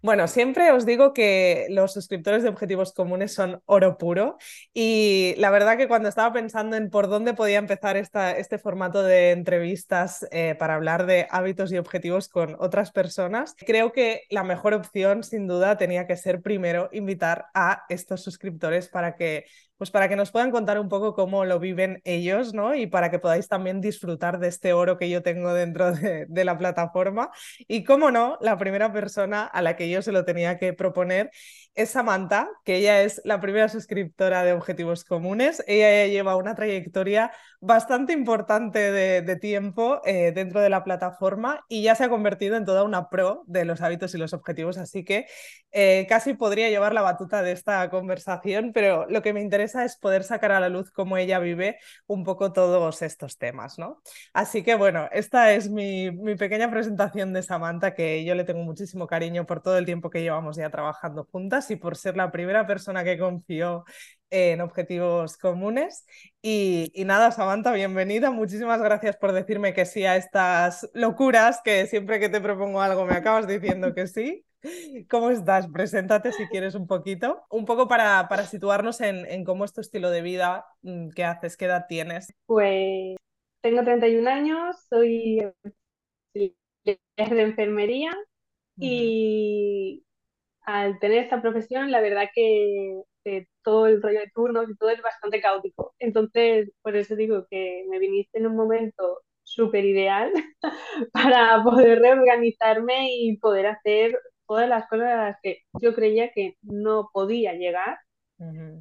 Bueno, siempre os digo que los suscriptores de objetivos comunes son oro puro y la verdad que cuando estaba pensando en por dónde podía empezar esta, este formato de entrevistas eh, para hablar de hábitos y objetivos con otras personas, creo que la mejor opción sin duda tenía que ser primero invitar a estos suscriptores para que pues para que nos puedan contar un poco cómo lo viven ellos, ¿no? Y para que podáis también disfrutar de este oro que yo tengo dentro de, de la plataforma. Y cómo no, la primera persona a la que yo se lo tenía que proponer es Samantha, que ella es la primera suscriptora de Objetivos Comunes. Ella lleva una trayectoria bastante importante de, tiempo eh, dentro de la plataforma y ya se ha convertido en toda una pro de los hábitos y los objetivos, así que eh, casi podría llevar la batuta de esta conversación, pero lo que me interesa es poder sacar a la luz cómo ella vive un poco todos estos temas, ¿no? Así que bueno, esta es mi pequeña presentación de Samantha, que yo le tengo muchísimo cariño por todo el tiempo que llevamos ya trabajando juntas y por ser la primera persona que confió en objetivos comunes. Y, nada, Samantha, bienvenida. Muchísimas gracias por decirme que sí a estas locuras, que siempre que te propongo algo me acabas diciendo que sí. ¿Cómo estás? Preséntate si quieres un poquito, un poco para, para situarnos en, en, cómo es tu estilo de vida, mm, qué haces, qué edad tienes. Pues tengo 31 años, soy de enfermería y al tener esta profesión, la verdad que todo el rollo de turnos y todo es bastante caótico. Entonces, por eso digo que me viniste en un momento súper ideal para poder reorganizarme y poder hacer todas las cosas a las que yo creía que no podía llegar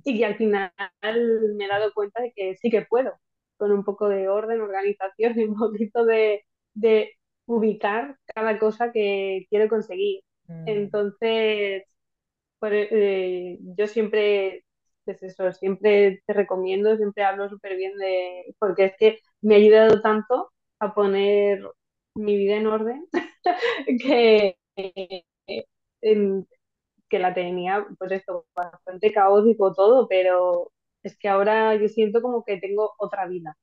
y que al final me he dado cuenta de que sí que puedo, con un poco de orden, organización y un poquito de, de ubicar cada cosa que quiero conseguir. Entonces, eh, yo siempre, es eso, siempre te recomiendo, siempre hablo súper bien de, porque es que me ha ayudado tanto a poner mi vida en orden que, que la tenía, pues esto, bastante caótico todo, pero es que ahora yo siento como que tengo otra vida,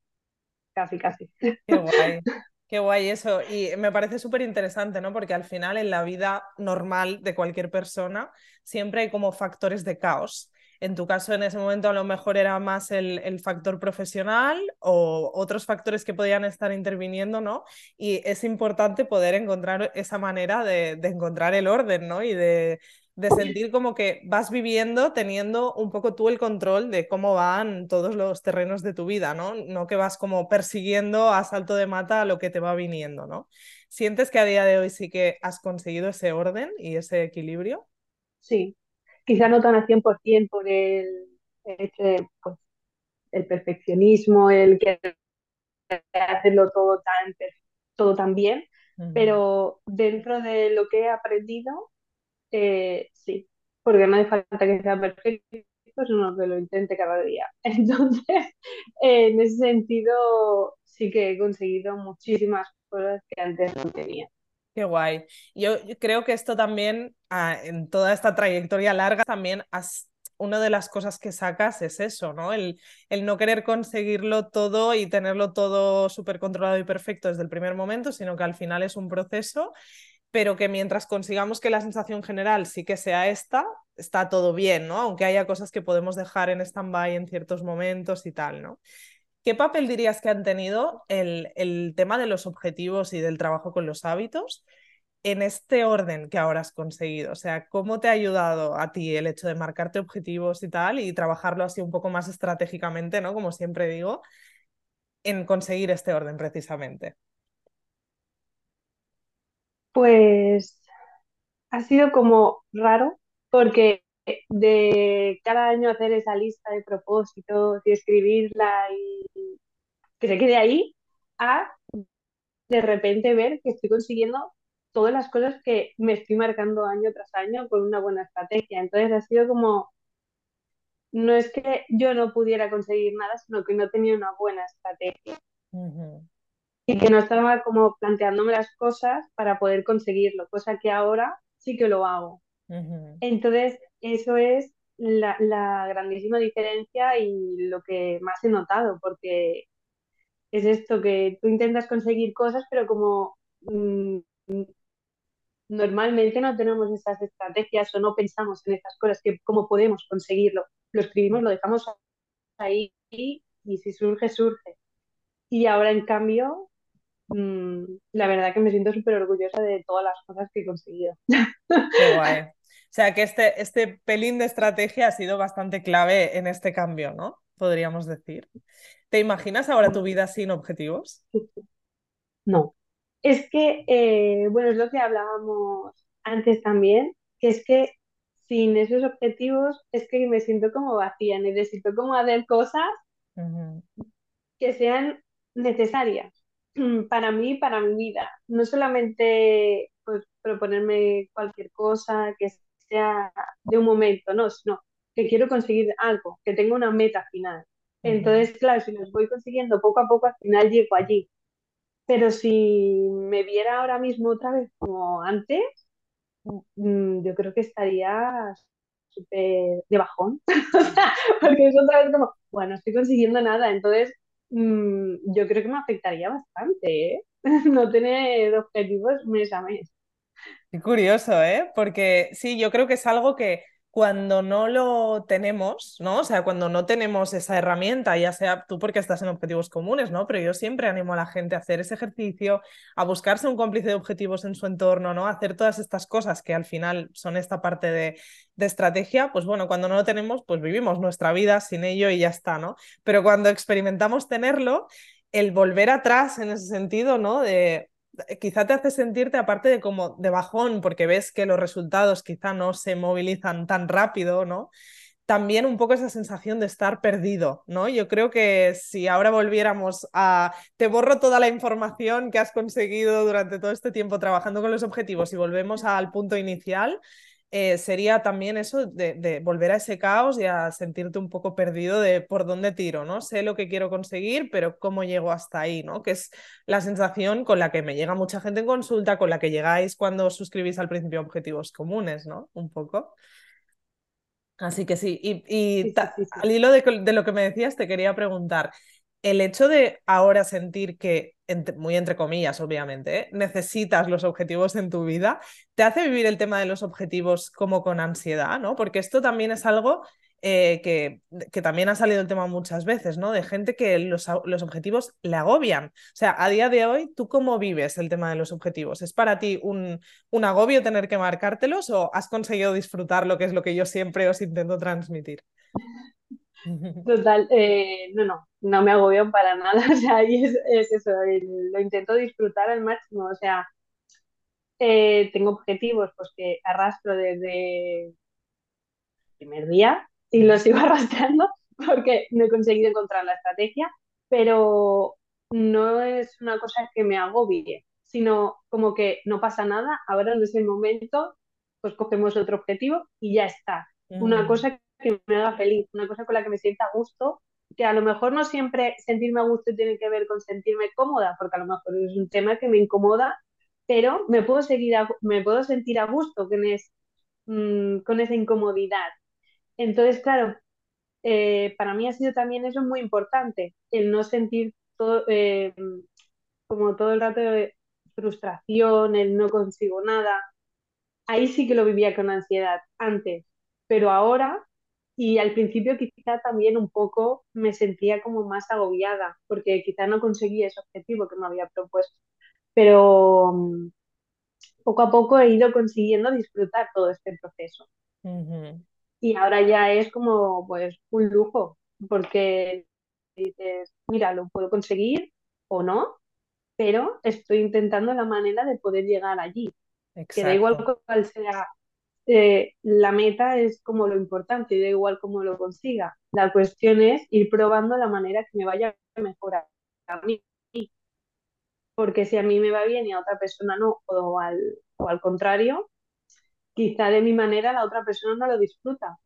casi, casi. Qué guay. Qué guay eso. Y me parece súper interesante, ¿no? Porque al final en la vida normal de cualquier persona siempre hay como factores de caos. En tu caso, en ese momento, a lo mejor era más el, el, factor profesional o otros factores que podían estar interviniendo, ¿no? Y es importante poder encontrar esa manera de, de encontrar el orden, ¿no? Y de, de sentir como que vas viviendo teniendo un poco tú el control de cómo van todos los terrenos de tu vida, ¿no? No que vas como persiguiendo a salto de mata lo que te va viniendo, ¿no? ¿Sientes que a día de hoy sí que has conseguido ese orden y ese equilibrio? Sí, quizá no tan al 100% por el, este, pues, el perfeccionismo, el que hacerlo todo tan, todo tan bien, pero dentro de lo que he aprendido, eh, sí, porque no hace falta que sea perfecto, sino que lo intente cada día. Entonces, en ese sentido, sí que he conseguido muchísimas cosas que antes no tenía. Qué guay. Yo, creo que esto también, ah, en toda esta trayectoria larga, también has, una de las cosas que sacas es eso, ¿no? El, el no querer conseguirlo todo y tenerlo todo súper controlado y perfecto desde el primer momento, sino que al final es un proceso pero que mientras consigamos que la sensación general sí que sea esta, está todo bien, ¿no? Aunque haya cosas que podemos dejar en stand-by en ciertos momentos y tal, ¿no? ¿Qué papel dirías que han tenido el, el tema de los objetivos y del trabajo con los hábitos en este orden que ahora has conseguido? O sea, ¿cómo te ha ayudado a ti el hecho de marcarte objetivos y tal y trabajarlo así un poco más estratégicamente, ¿no? Como siempre digo, en conseguir este orden precisamente. Pues ha sido como raro porque de cada año hacer esa lista de propósitos y escribirla y que se quede ahí, a de repente ver que estoy consiguiendo todas las cosas que me estoy marcando año tras año con una buena estrategia. Entonces ha sido como, no es que yo no pudiera conseguir nada, sino que no tenía una buena estrategia. Y que no estaba como planteándome las cosas para poder conseguirlo, cosa que ahora sí que lo hago. Entonces, eso es la, la, grandísima diferencia y lo que más he notado, porque es esto, que tú intentas conseguir cosas, pero como mmm, normalmente no tenemos esas estrategias o no pensamos en estas cosas, que cómo podemos conseguirlo. Lo escribimos, lo dejamos ahí y, si surge, surge. Y ahora, en cambio, mmm, la verdad que me siento súper orgullosa de todas las cosas que he conseguido. Qué guay. O sea que este, este pelín de estrategia ha sido bastante clave en este cambio, ¿no? Podríamos decir. ¿Te imaginas ahora tu vida sin objetivos? No. Es que, eh, bueno, es lo que hablábamos antes también, que es que sin esos objetivos es que me siento como vacía, necesito como hacer cosas que sean necesarias para mí, para mi vida. No solamente pues, proponerme cualquier cosa que sea de un momento, no, sino que quiero conseguir algo, que tenga una meta final. Entonces, claro, si los voy consiguiendo poco a poco, al final llego allí. Pero si me viera ahora mismo otra vez como antes, mm, yo creo que estaría súper de bajón. Porque es otra vez como, bueno, estoy consiguiendo nada. Entonces, mm, yo creo que me afectaría bastante, ¿eh? no tener objetivos mes a mes. Qué curioso, ¿eh? Porque sí, yo creo que es algo que cuando no lo tenemos, ¿no? O sea, cuando no tenemos esa herramienta, ya sea tú porque estás en objetivos comunes, ¿no? Pero yo siempre animo a la gente a hacer ese ejercicio, a buscarse un cómplice de objetivos en su entorno, ¿no? A hacer todas estas cosas que al final son esta parte de, de estrategia, pues bueno, cuando no lo tenemos, pues vivimos nuestra vida sin ello y ya está, ¿no? Pero cuando experimentamos tenerlo, el volver atrás en ese sentido, ¿no? De, quizá te hace sentirte aparte de como de bajón porque ves que los resultados quizá no se movilizan tan rápido, ¿no? También un poco esa sensación de estar perdido, ¿no? Yo creo que si ahora volviéramos a te borro toda la información que has conseguido durante todo este tiempo trabajando con los objetivos y volvemos al punto inicial, eh, sería también eso de, volver a ese caos y a sentirte un poco perdido de por dónde tiro, ¿no? Sé lo que quiero conseguir, pero cómo llego hasta ahí, ¿no? Que es la sensación con la que me llega mucha gente en consulta, con la que llegáis cuando suscribís al principio objetivos comunes, ¿no? Un poco. Así que sí, y, al hilo de, de, lo que me decías, te quería preguntar, el hecho de ahora sentir que, muy entre comillas, obviamente, ¿eh? necesitas los objetivos en tu vida, te hace vivir el tema de los objetivos como con ansiedad, ¿no? Porque esto también es algo eh, que, que, también ha salido el tema muchas veces, ¿no? De gente que los, los, objetivos le agobian. O sea, a día de hoy, ¿tú cómo vives el tema de los objetivos? ¿Es para ti un, un agobio tener que marcártelos o has conseguido disfrutar lo que es lo que yo siempre os intento transmitir? Total, eh, no, no, no me agobio para nada, o sea, y es, eso, lo intento disfrutar al máximo, o sea, eh, tengo objetivos pues que arrastro desde el primer día y los sigo arrastrando porque no he conseguido encontrar la estrategia, pero no es una cosa que me agobie, sino como que no pasa nada, ahora no es el momento, pues cogemos otro objetivo y ya está. Una cosa que me haga feliz, una cosa con la que me sienta a gusto, que a lo mejor no siempre sentirme a gusto tiene que ver con sentirme cómoda, porque a lo mejor es un tema que me incomoda, pero me puedo, seguir me puedo sentir a gusto con, es, mm, con esa incomodidad. Entonces, claro, eh, para mí ha sido también eso muy importante, el no sentir todo, eh, como todo el rato frustración, el no consigo nada. Ahí sí que lo vivía con ansiedad antes, pero ahora y al principio quizá también un poco me sentía como más agobiada, porque quizá no conseguía ese objetivo que me había propuesto. Pero mm, poco a poco he ido consiguiendo disfrutar todo este proceso. Y ahora ya es como pues un lujo, porque dices, mira, lo puedo conseguir o no, pero estoy intentando la manera de poder llegar allí. Que da igual cuál sea eh, la meta, es como lo importante, y da igual cómo lo consiga. La cuestión es ir probando la manera que me vaya a mejorar a mí. Porque si a mí me va bien y a otra persona no, o al, o al contrario, quizá de mi manera la otra persona no lo disfruta,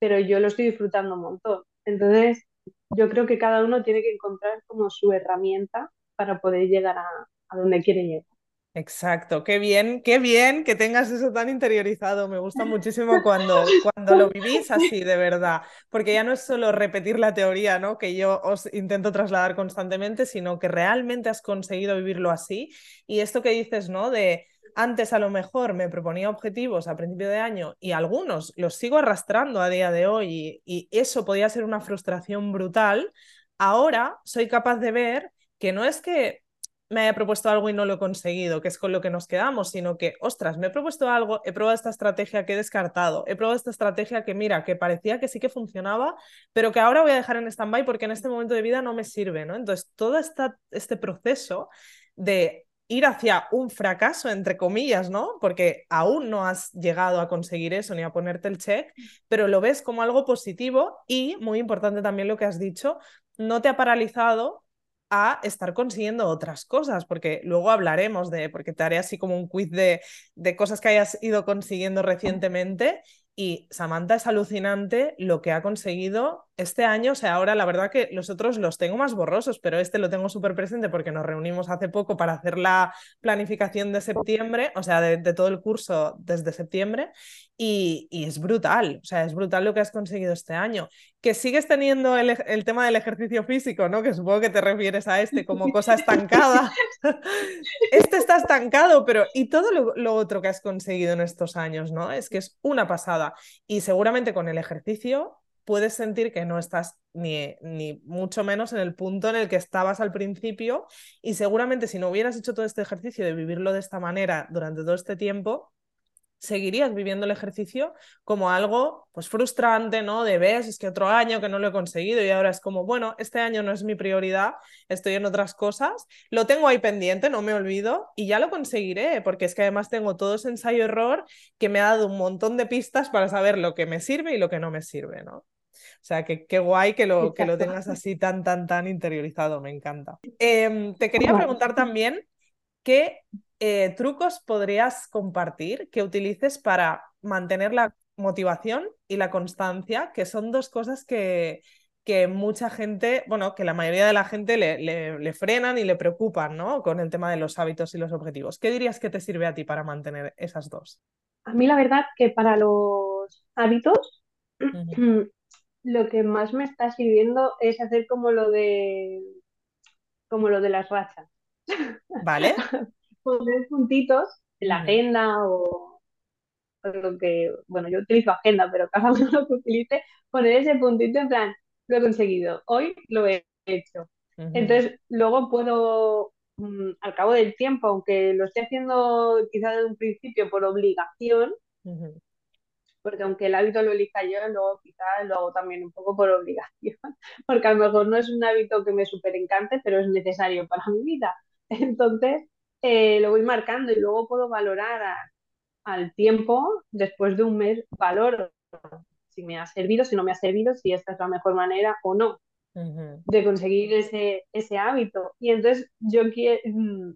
pero yo lo estoy disfrutando un montón. Entonces, yo creo que cada uno tiene que encontrar como su herramienta para poder llegar a, a donde quiere llegar. Exacto, qué bien, qué bien que tengas eso tan interiorizado. Me gusta muchísimo cuando, cuando lo vivís así, de verdad, porque ya no es solo repetir la teoría, ¿no? Que yo os intento trasladar constantemente, sino que realmente has conseguido vivirlo así. Y esto que dices, ¿no? De antes a lo mejor me proponía objetivos a principio de año y algunos los sigo arrastrando a día de hoy y, y eso podía ser una frustración brutal. Ahora soy capaz de ver que no es que me haya propuesto algo y no lo he conseguido, que es con lo que nos quedamos, sino que, ostras, me he propuesto algo, he probado esta estrategia que he descartado, he probado esta estrategia que, mira, que parecía que sí que funcionaba, pero que ahora voy a dejar en stand-by porque en este momento de vida no me sirve, ¿no? Entonces, todo esta, este proceso de ir hacia un fracaso, entre comillas, ¿no? Porque aún no has llegado a conseguir eso ni a ponerte el check, pero lo ves como algo positivo y, muy importante también lo que has dicho, no te ha paralizado a estar consiguiendo otras cosas, porque luego hablaremos de, porque te haré así como un quiz de, de cosas que hayas ido consiguiendo recientemente y Samantha es alucinante lo que ha conseguido este año. O sea, ahora la verdad que los otros los tengo más borrosos, pero este lo tengo súper presente porque nos reunimos hace poco para hacer la planificación de septiembre, o sea, de, todo el curso desde septiembre. Y, es brutal, o sea, es brutal lo que has conseguido este año. Que sigues teniendo el, el tema del ejercicio físico, ¿no? Que supongo que te refieres a este como cosa estancada. este está estancado, pero ¿y todo lo, lo otro que has conseguido en estos años, ¿no? Es que es una pasada. Y seguramente con el ejercicio puedes sentir que no estás ni, ni, mucho menos en el punto en el que estabas al principio y seguramente si no hubieras hecho todo este ejercicio de vivirlo de esta manera durante todo este tiempo, seguirías viviendo el ejercicio como algo pues frustrante, ¿no? De ves, es que otro año que no lo he conseguido y ahora es como, bueno, este año no es mi prioridad, estoy en otras cosas, lo tengo ahí pendiente, no me olvido y ya lo conseguiré, porque es que además tengo todo ese ensayo-error que me ha dado un montón de pistas para saber lo que me sirve y lo que no me sirve, ¿no? O sea, que qué guay que lo, que lo tengas así tan, tan, tan interiorizado, me encanta. Em, te quería preguntar también qué eh, trucos podrías compartir que utilices para mantener la motivación y la constancia, que son dos cosas que, que mucha gente, bueno, que la mayoría de la gente le, le, frenan y le preocupan, ¿no? Con el tema de los hábitos y los objetivos. ¿Qué dirías que te sirve a ti para mantener esas dos? A mí la verdad que para los hábitos, lo que más me está sirviendo es hacer como lo de como lo de las rachas. Vale. poner puntitos en la agenda o, lo que, bueno, yo utilizo agenda, pero cada uno lo que utilice, poner ese puntito en plan, lo he conseguido, hoy lo he hecho. Entonces, luego puedo, mm, al cabo del tiempo, aunque lo esté haciendo quizás desde un principio por obligación, porque aunque el hábito lo elija yo, luego quizás lo hago también un poco por obligación, porque a lo mejor no es un hábito que me súper encante, pero es necesario para mi vida. Entonces, eh, lo voy marcando y luego puedo valorar al tiempo, después de un mes, valoro si me ha servido, si no me ha servido, si esta es la mejor manera o no de conseguir ese, ese hábito. Y entonces yo quiero, mm,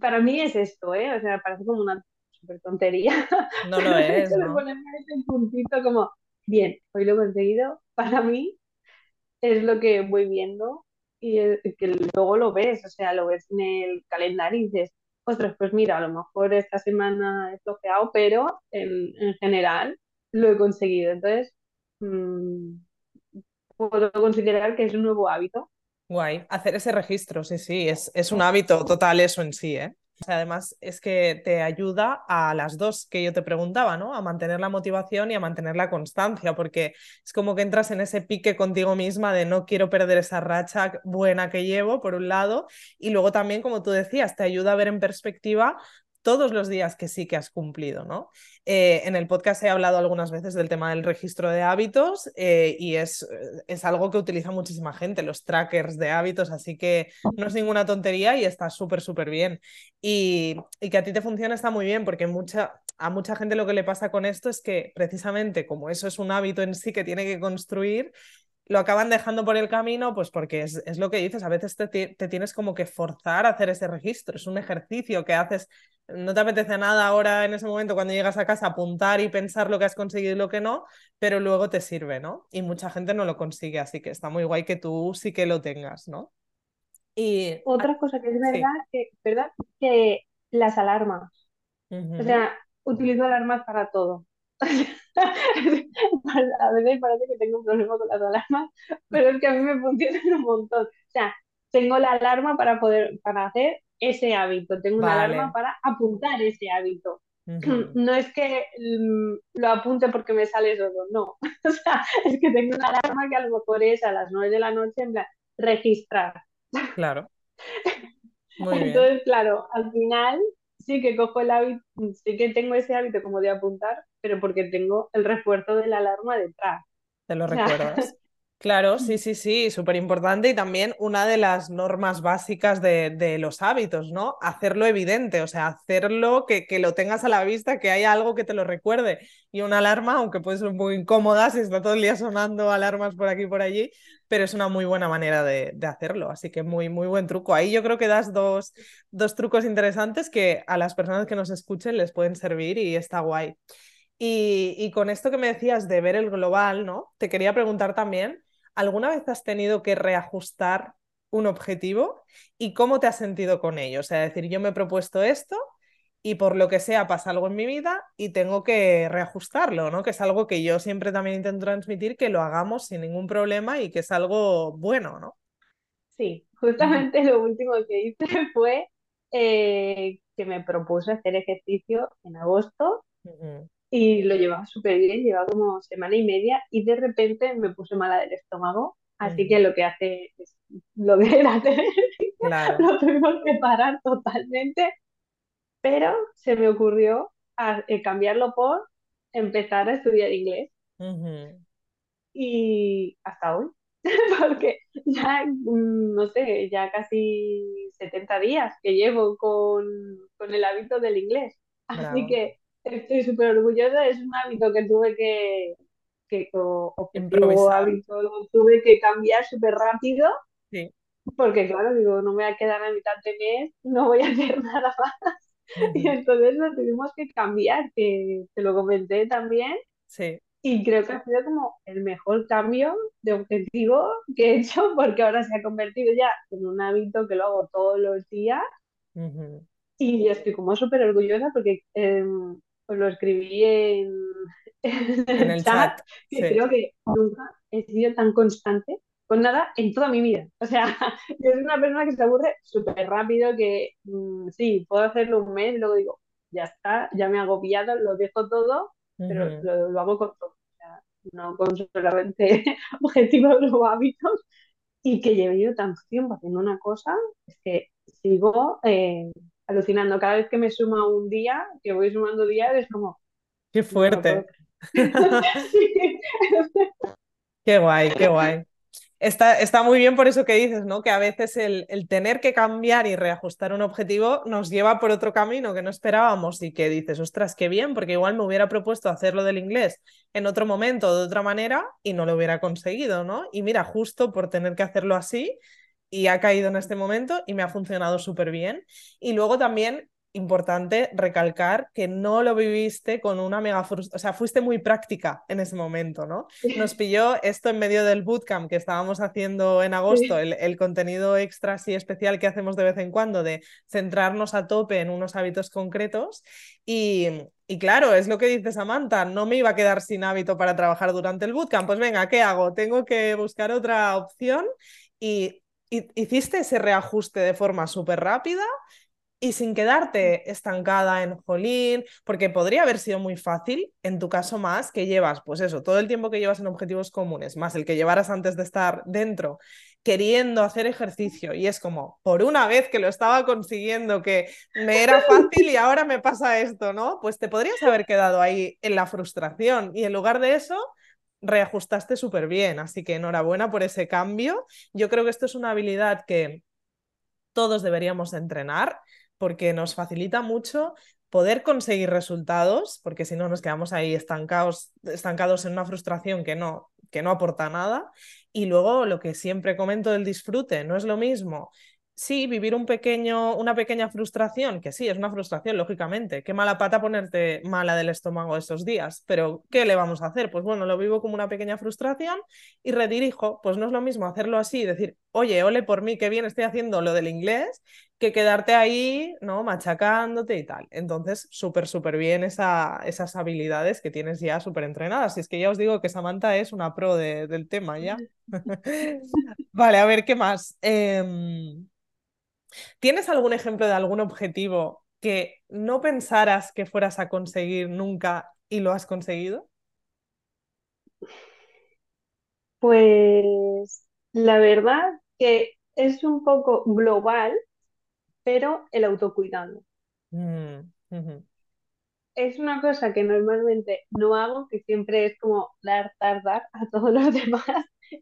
para mí es esto, ¿eh? O sea, parece como una super tontería. No lo es, ¿no? ponerme ese puntito como, bien, hoy lo he conseguido, para mí es lo que voy viendo y que luego lo ves, o sea, lo ves en el calendario y dices, ostras, pues mira, a lo mejor esta semana he flojeado, pero en, general lo he conseguido. Entonces, mm, puedo considerar que es un nuevo hábito. Guay, hacer ese registro, sí, sí, es, es un hábito total eso en sí, ¿eh? Además, es que te ayuda a las dos que yo te preguntaba, ¿no? A mantener la motivación y a mantener la constancia, porque es como que entras en ese pique contigo misma de no quiero perder esa racha buena que llevo, por un lado, y luego también, como tú decías, te ayuda a ver en perspectiva todos los días que sí que has cumplido, ¿no? Eh, en el podcast he hablado algunas veces del tema del registro de hábitos eh, y es, es algo que utiliza muchísima gente, los trackers de hábitos, así que no es ninguna tontería y está súper, súper bien. Y, y, que a ti te funcione está muy bien porque mucha, a mucha gente lo que le pasa con esto es que precisamente como eso es un hábito en sí que tiene que construir, lo acaban dejando por el camino, pues porque es, es lo que dices, a veces te, te, tienes como que forzar a hacer ese registro, es un ejercicio que haces, no te apetece nada ahora en ese momento cuando llegas a casa apuntar y pensar lo que has conseguido y lo que no, pero luego te sirve, ¿no? Y mucha gente no lo consigue, así que está muy guay que tú sí que lo tengas, ¿no? Y otra cosa que es verdad, que, ¿verdad? que las alarmas, o sea, utilizo alarmas para todo. A veces parece que tengo un problema con las alarmas, pero es que a mí me funcionan un montón. O sea, tengo la alarma para poder, para hacer ese hábito, tengo una alarma para apuntar ese hábito. No es que mm, lo apunte porque me sale solo, no. O sea, es que tengo una alarma que a lo mejor es a las 9 de la noche en plan, registrar. Claro. Entonces, claro, al final sí que cojo el hábito, sí que tengo ese hábito como de apuntar, pero porque tengo el refuerzo de la alarma detrás. Te lo recuerdas. Claro, sí, sí, sí, súper importante y también una de las normas básicas de, de, los hábitos, ¿no? Hacerlo evidente, o sea, hacerlo que, que, lo tengas a la vista, que haya algo que te lo recuerde. Y una alarma, aunque puede ser muy incómoda si está todo el día sonando alarmas por aquí y por allí, pero es una muy buena manera de, de, hacerlo. Así que muy, muy buen truco. Ahí yo creo que das dos, dos trucos interesantes que a las personas que nos escuchen les pueden servir y está guay. Y, y con esto que me decías de ver el global, ¿no? Te quería preguntar también ¿alguna vez has tenido que reajustar un objetivo y cómo te has sentido con ello? O sea, decir, yo me he propuesto esto y por lo que sea pasa algo en mi vida y tengo que reajustarlo, ¿no? Que es algo que yo siempre también intento transmitir, que lo hagamos sin ningún problema y que es algo bueno, ¿no? Sí, justamente lo último que hice fue eh, que me propuse hacer ejercicio en agosto y lo llevaba súper bien, llevaba como semana y media y de repente me puse mala del estómago, así que lo que hace es lo de la claro. lo tuvimos que parar totalmente, pero se me ocurrió eh, cambiarlo por empezar a estudiar inglés. Y hasta hoy, porque ya, mm, no sé, ya casi 70 días que llevo con, con el hábito del inglés. Así que estoy súper orgullosa, es un hábito que tuve que, que objetivo hábito, lo tuve que cambiar súper rápido. Sí. Porque claro, digo, no me voy a quedar a mitad de mes, no voy a hacer nada más. Y entonces lo tuvimos que cambiar, que te lo comenté también. Sí. Y creo que ha sido como el mejor cambio de objetivo que he hecho, porque ahora se ha convertido ya en un hábito que lo hago todos los días. Y estoy como súper orgullosa porque em, pues lo escribí en, el chat, que creo que nunca he sido tan constante con nada en toda mi vida. O sea, yo soy una persona que se aburre súper rápido, que mm, sí, puedo hacerlo un mes y luego digo, ya está, ya me he agobiado, lo dejo todo, pero lo, hago con todo. O sea, no con solamente objetivos o hábitos. Y que lleve yo tanto tiempo haciendo una cosa, es que sigo eh, alucinando. Cada vez que me suma un día, que voy sumando días, es como... Qué fuerte. qué guay, qué guay. Está, está, muy bien por eso que dices, ¿no? Que a veces el, el, tener que cambiar y reajustar un objetivo nos lleva por otro camino que no esperábamos y que dices, ostras, qué bien, porque igual me hubiera propuesto hacerlo del inglés en otro momento, de otra manera, y no lo hubiera conseguido, ¿no? Y mira, justo por tener que hacerlo así, y ha caído en este momento y me ha funcionado súper bien. Y luego también importante recalcar que no lo viviste con una mega frustración, o sea, fuiste muy práctica en ese momento, ¿no? Nos pilló esto en medio del bootcamp que estábamos haciendo en agosto, el, el, contenido extra así especial que hacemos de vez en cuando, de centrarnos a tope en unos hábitos concretos. Y, y claro, es lo que dice Samantha, no me iba a quedar sin hábito para trabajar durante el bootcamp. Pues venga, ¿qué hago? Tengo que buscar otra opción y hiciste ese reajuste de forma súper rápida y sin quedarte estancada en jolín, porque podría haber sido muy fácil, en tu caso más, que llevas, pues eso, todo el tiempo que llevas en objetivos comunes, más el que llevaras antes de estar dentro, queriendo hacer ejercicio y es como, por una vez que lo estaba consiguiendo, que me era fácil y ahora me pasa esto, ¿no? Pues te podrías haber quedado ahí en la frustración y en lugar de eso reajustaste súper bien, así que enhorabuena por ese cambio. Yo creo que esto es una habilidad que todos deberíamos entrenar porque nos facilita mucho poder conseguir resultados, porque si no nos quedamos ahí estancados, estancados en una frustración que no, que no aporta nada. Y luego lo que siempre comento del disfrute, no es lo mismo sí, vivir un pequeño, una pequeña frustración, que sí, es una frustración, lógicamente. Qué mala pata ponerte mala del estómago esos días, pero ¿qué le vamos a hacer? Pues bueno, lo vivo como una pequeña frustración y redirijo. Pues no es lo mismo hacerlo así y decir, oye, ole por mí, qué bien estoy haciendo lo del inglés, que quedarte ahí, ¿no? Machacándote y tal. Entonces, súper, súper bien esa, esas habilidades que tienes ya súper entrenadas. Y es que ya os digo que Samantha es una pro del tema ya. vale, a ver, ¿qué más? Em, ¿Tienes algún ejemplo de algún objetivo que no pensaras que fueras a conseguir nunca y lo has conseguido? Pues la verdad que es un poco global, pero el autocuidado. Mm, es una cosa que normalmente no hago, que siempre es como dar, dar, dar a todos los demás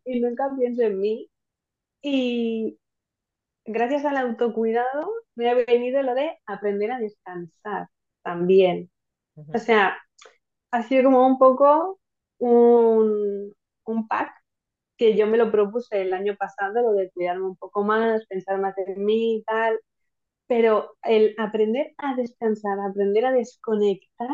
y nunca pienso en mí. Y gracias al autocuidado me ha venido lo de aprender a descansar también. O sea, ha sido como un poco un, un pack que yo me lo propuse el año pasado, lo de cuidarme un poco más, pensar más en mí y tal, pero el aprender a descansar, aprender a desconectar,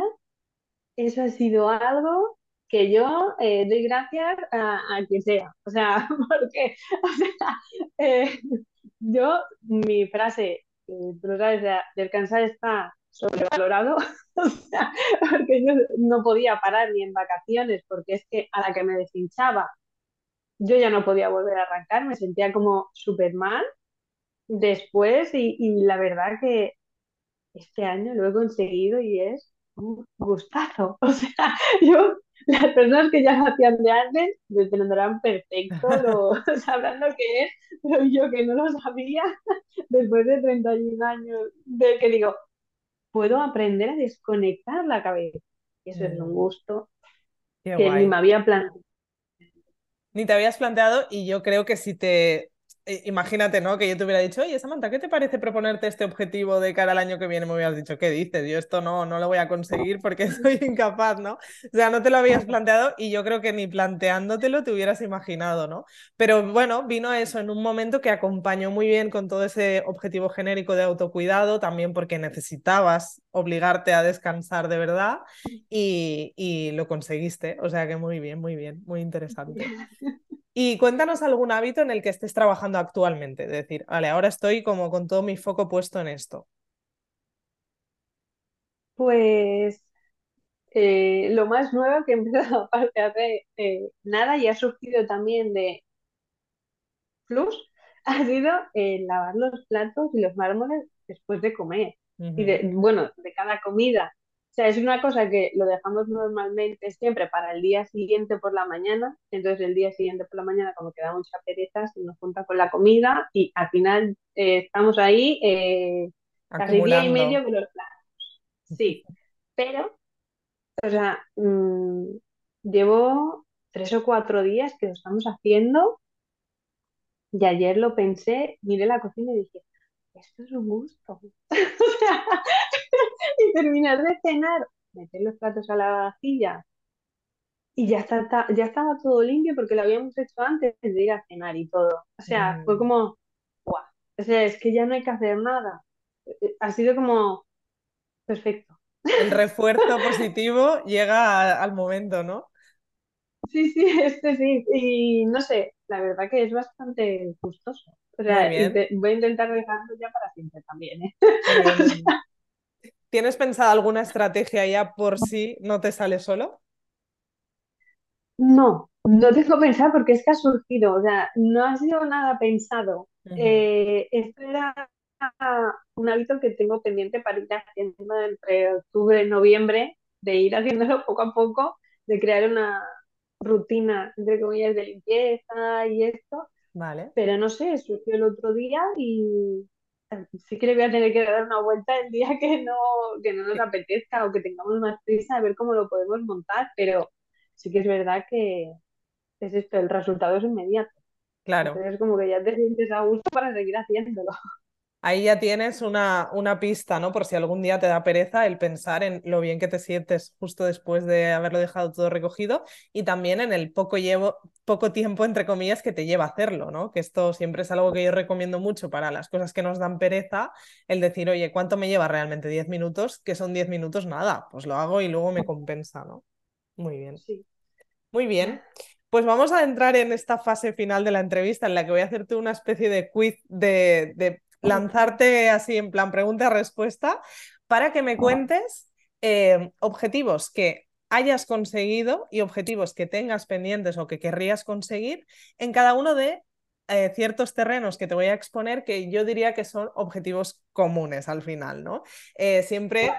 eso ha sido algo que yo eh, doy gracias a, quien sea. O sea, porque, o sea, eh, yo, mi frase, eh, tú sabes, descansar está sobrevalorado, porque yo no podía parar ni en vacaciones, porque es que a la que me deshinchaba, yo ya no podía volver a arrancar, me sentía como súper mal después y, y la verdad que este año lo he conseguido y es un gustazo. O sea, yo las personas que ya lo hacían de antes lo entenderán perfecto, lo sabrán lo que es, pero yo que no lo sabía, después de 31 años, de que digo, puedo aprender a desconectar la cabeza. Y eso es un mm. gusto que ni me había planteado. Ni te habías planteado y yo creo que si te imagínate, ¿no? Que yo te hubiera dicho, oye, Samantha, ¿qué te parece proponerte este objetivo de cara al año que viene? Me hubieras dicho, ¿qué dices? Yo esto no, no lo voy a conseguir porque soy incapaz, ¿no? O sea, no te lo habías planteado y yo creo que ni planteándotelo te hubieras imaginado, ¿no? Pero bueno, vino eso en un momento que acompañó muy bien con todo ese objetivo genérico de autocuidado, también porque necesitabas obligarte a descansar de verdad y, y lo conseguiste. O sea que muy bien, muy bien, muy interesante. Y cuéntanos algún hábito en el que estés trabajando actualmente. Es decir, vale, ahora estoy como con todo mi foco puesto en esto. Pues eh, lo más nuevo que he empezado aparte hace eh, nada y ha surgido también de Plus ha sido eh, lavar los platos y los mármoles después de comer. Y de, bueno, de cada comida. O sea, es una cosa que lo dejamos normalmente siempre para el día siguiente por la mañana, entonces el día siguiente por la mañana como queda mucha pereza se nos junta con la comida y al final eh, estamos ahí eh, casi día y medio con los platos. Sí, pero, o sea, mm, llevo tres o cuatro días que lo estamos haciendo y ayer lo pensé, miré la cocina y dije, esto es un gusto. y terminar de cenar, meter los platos a la vajilla y ya, está, ya estaba todo limpio porque lo habíamos hecho antes de ir a cenar y todo. O sea, fue mm. como, ¡guau! O sea, es que ya no hay que hacer nada. Eh, ha sido como perfecto. El refuerzo positivo llega al momento, ¿no? Sí, sí, este sí. Y no sé, la verdad que es bastante gustoso. O sea, voy a intentar dejarlo ya para siempre también, ¿eh? ¿Tienes pensado alguna estrategia ya por si no te sale solo? No, no tengo pensado porque es que ha surgido, o sea, no ha sido nada pensado. Eh, esto era un hábito que tengo pendiente para ir haciendo entre octubre y noviembre, de ir haciéndolo poco a poco, de crear una rutina, entre comillas, de limpieza y esto, Vale. Pero no sé, surgió el otro día y sí que le voy a tener que dar una vuelta el día que no, que no nos apetezca o que tengamos más prisa a ver cómo lo podemos montar, pero sí que es verdad que es esto, el resultado es inmediato. Claro. Entonces como que ya te sientes a gusto para seguir haciéndolo. Ahí ya tienes una, una pista, ¿no? Por si algún día te da pereza el pensar en lo bien que te sientes justo después de haberlo dejado todo recogido y también en el poco, llevo, poco tiempo, entre comillas, que te lleva a hacerlo, ¿no? Que esto siempre es algo que yo recomiendo mucho para las cosas que nos dan pereza, el decir, oye, ¿cuánto me lleva realmente? ¿10 minutos? Que son 10 minutos, nada, pues lo hago y luego me compensa, ¿no? Muy bien. Sí. Muy bien. Pues vamos a entrar en esta fase final de la entrevista en la que voy a hacerte una especie de quiz de, de lanzarte así en plan pregunta-respuesta para que me cuentes eh, objetivos que hayas conseguido y objetivos que tengas pendientes o que querrías conseguir en cada uno de eh, ciertos terrenos que te voy a exponer que yo diría que son objetivos comunes al final, ¿no? Eh, siempre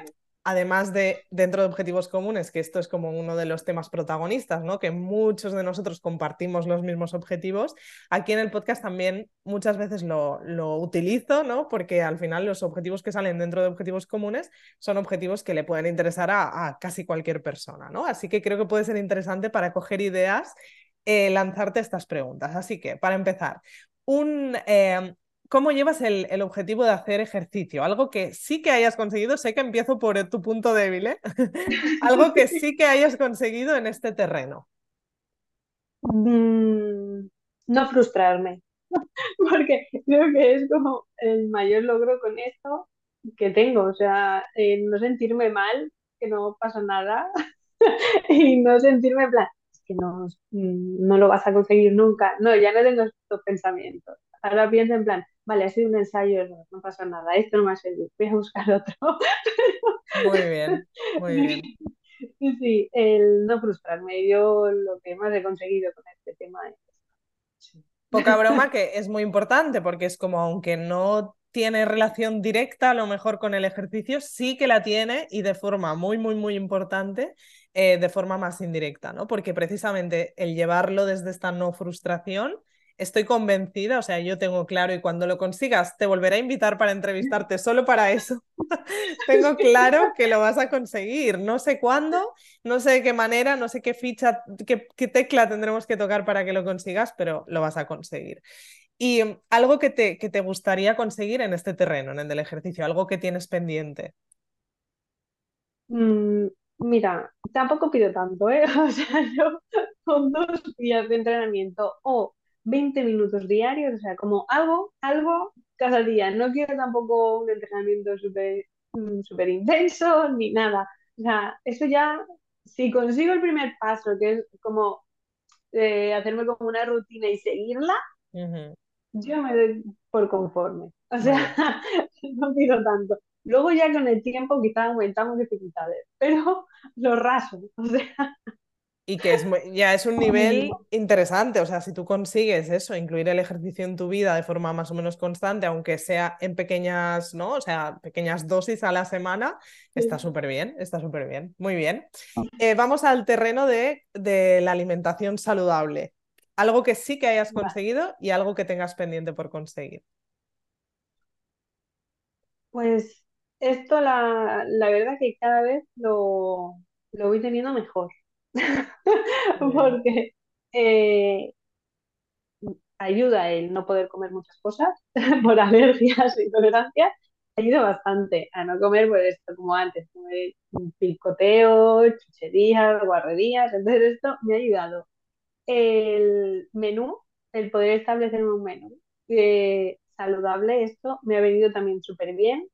además de dentro de objetivos comunes, que esto es como uno de los temas protagonistas, ¿no? Que muchos de nosotros compartimos los mismos objetivos. Aquí en el podcast también muchas veces lo, lo utilizo, ¿no? Porque al final los objetivos que salen dentro de objetivos comunes son objetivos que le pueden interesar a, casi cualquier persona, ¿no? Así que creo que puede ser interesante para coger ideas eh, lanzarte estas preguntas. Así que, para empezar, un, eh, ¿Cómo llevas el, objetivo de hacer ejercicio? Algo que sí que hayas conseguido, sé que empiezo por tu punto débil, ¿eh? Algo que sí que hayas conseguido en este terreno. Mm, no frustrarme, porque creo que es como el mayor logro con esto que tengo, o sea, eh, no sentirme mal, que no pasa nada, y no sentirme en plan, es que no, mm, no lo vas a conseguir nunca. No, ya no tengo estos pensamientos. Ahora pienso en plan, vale, ha sido un ensayo, no, pasa nada, esto no me ha servido, voy a buscar otro. muy bien, muy bien. Sí, el no frustrarme, yo lo que más he conseguido con este tema es... Poca broma que es muy importante porque es como aunque no tiene relación directa a lo mejor con el ejercicio, sí que la tiene y de forma muy, muy, muy importante, eh, de forma más indirecta, ¿no? Porque precisamente el llevarlo desde esta no frustración estoy convencida, o sea, yo tengo claro y cuando lo consigas te volveré a invitar para entrevistarte solo para eso. tengo claro que lo vas a conseguir. No sé cuándo, no sé de qué manera, no sé qué ficha, qué, tecla tendremos que tocar para que lo consigas, pero lo vas a conseguir. Y mm, algo que te, que te gustaría conseguir en este terreno, en el del ejercicio, algo que tienes pendiente. Mm, mira, tampoco pido tanto, ¿eh? O sea, yo con dos días de entrenamiento o 20 minutos diarios, o sea, como algo, algo cada día. No quiero tampoco un entrenamiento súper mm, super intenso ni nada. O sea, eso ya, si consigo el primer paso, que es como eh, hacerme como una rutina y seguirla, yo me doy por conforme. O sea, no pido tanto. Luego ya con el tiempo quizás aumentamos dificultades, pero lo raso. O sea, y que es, ya es un nivel interesante, o sea, si tú consigues eso, incluir el ejercicio en tu vida de forma más o menos constante, aunque sea en pequeñas, ¿no? O sea, pequeñas dosis a la semana, está súper bien, está súper bien, muy bien. Eh, vamos al terreno de, de, la alimentación saludable, algo que sí que hayas conseguido y algo que tengas pendiente por conseguir. Pues esto la, la verdad que cada vez lo, lo voy teniendo mejor. porque eh, ayuda el no poder comer muchas cosas por alergias e intolerancias, ayuda bastante a no comer pues esto como antes, comer picoteo, chucherías, guarrerías, entonces esto me ha ayudado. El menú, el poder establecer un menú eh, saludable, esto me ha venido también súper bien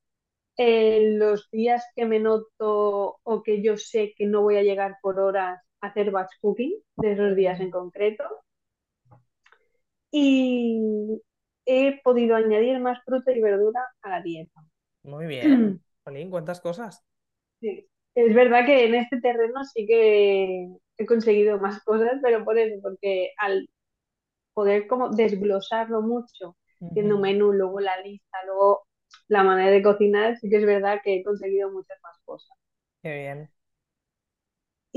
en los días que me noto o que yo sé que no voy a llegar por horas hacer batch cooking de esos días en concreto. Y he podido añadir más fruta y verdura a la dieta. Muy bien. Jolín, ¿cuántas cosas? Sí. Es verdad que en este terreno sí que he conseguido más cosas, pero por eso, porque al poder como desglosarlo mucho, haciendo un menú, luego la lista, luego la manera de cocinar, sí que es verdad que he conseguido muchas más cosas. Qué bien.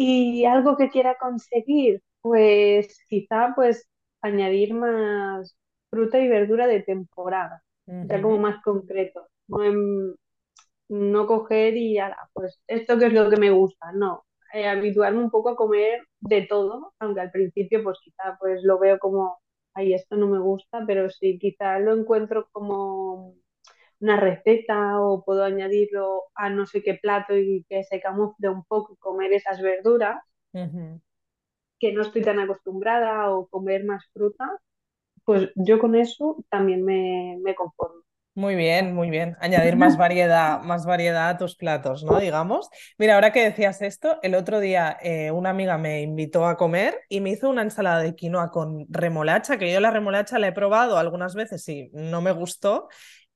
Y algo que quiera conseguir, pues quizá pues añadir más, fruta y verdura de temporada, ya como más concreto. No, no coger y, pues esto que es lo que me gusta, no. Eh, habituarme un poco a comer de todo, aunque al principio pues quizá pues lo veo como, ay, esto no me gusta, pero sí, quizá lo encuentro como una receta o puedo añadirlo a no sé qué plato y que se camufle un poco comer esas verduras, que no estoy tan acostumbrada o comer más fruta, pues yo con eso también me, me conformo. Muy bien, muy bien. Añadir más variedad, más variedad a tus platos, ¿no? Digamos. Mira, ahora que decías esto, el otro día eh, una amiga me invitó a comer y me hizo una ensalada de quinoa con remolacha, que yo la remolacha la he probado algunas veces y no me gustó.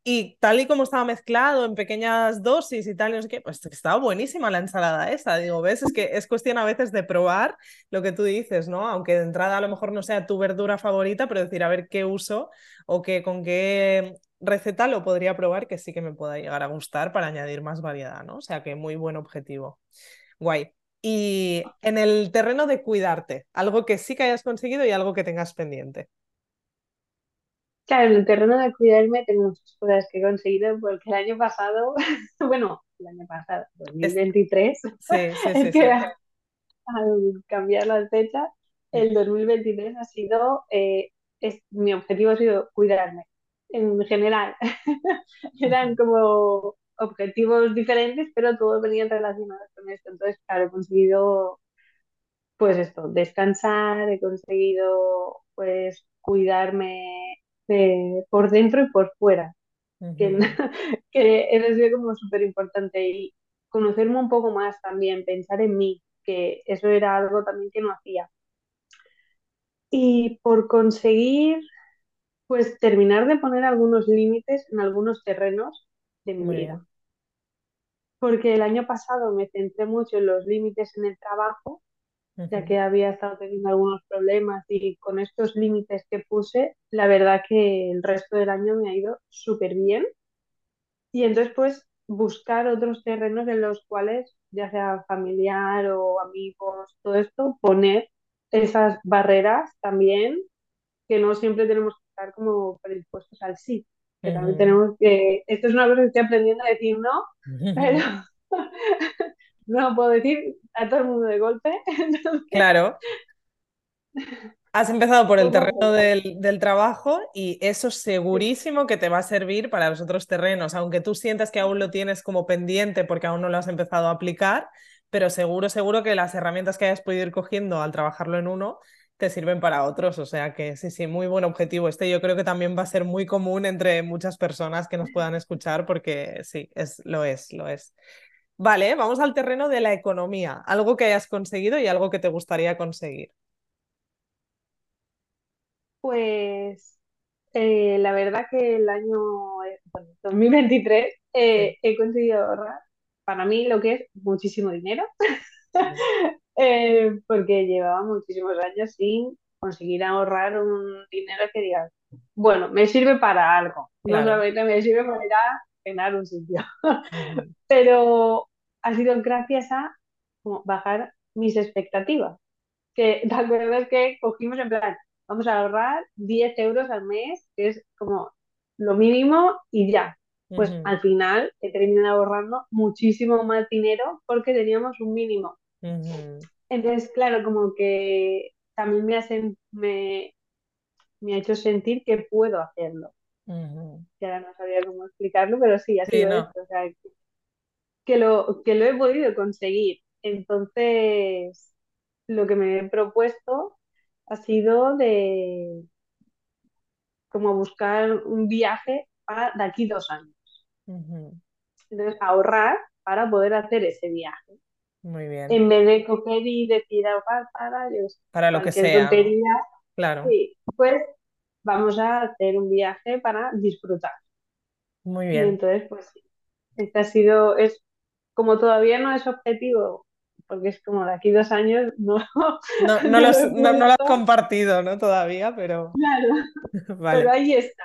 Y tal y como estaba mezclado en pequeñas dosis y tal, no sé qué, pues estaba buenísima la ensalada esa. Digo, ¿ves? Es que es cuestión a veces de probar lo que tú dices, ¿no? Aunque de entrada a lo mejor no sea tu verdura favorita, pero decir, a ver qué uso o qué, con qué receta lo podría probar que sí que me pueda llegar a gustar para añadir más variedad, ¿no? O sea que muy buen objetivo. Guay. Y en el terreno de cuidarte, algo que sí que hayas conseguido y algo que tengas pendiente. Claro, en el terreno de cuidarme tengo muchas cosas que he conseguido porque el año pasado, bueno, el año pasado, 2023, sí, sí, sí, que al cambiar las fechas, el 2023 ha sido, eh, es, mi objetivo ha sido cuidarme en general. Eran como objetivos diferentes, pero todos venían relacionados con esto. Entonces, claro, he conseguido, pues esto, descansar, he conseguido, pues, cuidarme por dentro y por fuera. que, que eso es como súper importante y conocerme un poco más también, pensar en mí, que eso era algo también que no hacía. Y por conseguir, pues terminar de poner algunos límites en algunos terrenos de mi vida. Porque el año pasado me centré mucho en los límites en el trabajo ya que había estado teniendo algunos problemas y con estos límites que puse, la verdad que el resto del año me ha ido súper bien. Y entonces, pues, buscar otros terrenos en los cuales, ya sea familiar o amigos, todo esto, poner esas barreras también, que no siempre tenemos que estar como predispuestos al sí. Que también tenemos que, esto es una cosa que estoy aprendiendo a decir no, pero no puedo decir a todo el mundo de golpe. Claro. Has empezado por el terreno del, del, trabajo y eso segurísimo que te va a servir para los otros terrenos, aunque tú sientas que aún lo tienes como pendiente porque aún no lo has empezado a aplicar, pero seguro, seguro que las herramientas que hayas podido ir cogiendo al trabajarlo en uno te sirven para otros. O sea que sí, sí, muy buen objetivo. Este yo creo que también va a ser muy común entre muchas personas que nos puedan escuchar porque sí, es, lo es, lo es. Vale, vamos al terreno de la economía, algo que hayas conseguido y algo que te gustaría conseguir. Pues eh, la verdad que el año 2023 eh, he conseguido ahorrar para mí lo que es muchísimo dinero, eh, porque llevaba muchísimos años sin conseguir ahorrar un dinero que diga, bueno, me sirve para algo, no solamente me sirve para ir a cenar un sitio. Pero ha sido gracias a bajar mis expectativas. Que te acuerdas que cogimos en plan, vamos a ahorrar 10 euros al mes, que es como lo mínimo y ya. Pues al final he terminado ahorrando muchísimo más dinero porque teníamos un mínimo. Entonces, claro, como que también me, hacen, me, me ha hecho sentir que puedo hacerlo. Que ahora no sabía cómo explicarlo, pero sí, ha sido esto. O sea, que lo, que lo he podido conseguir. Entonces, lo que me he propuesto ha sido de como buscar un viaje para de aquí dos años. Entonces, ahorrar para poder hacer ese viaje. Muy bien. En vez de coger y decir ahorrar para, para lo que sea. claro. pues vamos a hacer un viaje para disfrutar. Muy bien. Y entonces, pues este ha sido, es como todavía no es objetivo, porque es como de aquí dos años, no, no, no, lo has compartido, ¿no? Todavía, pero... Claro, pero ahí está.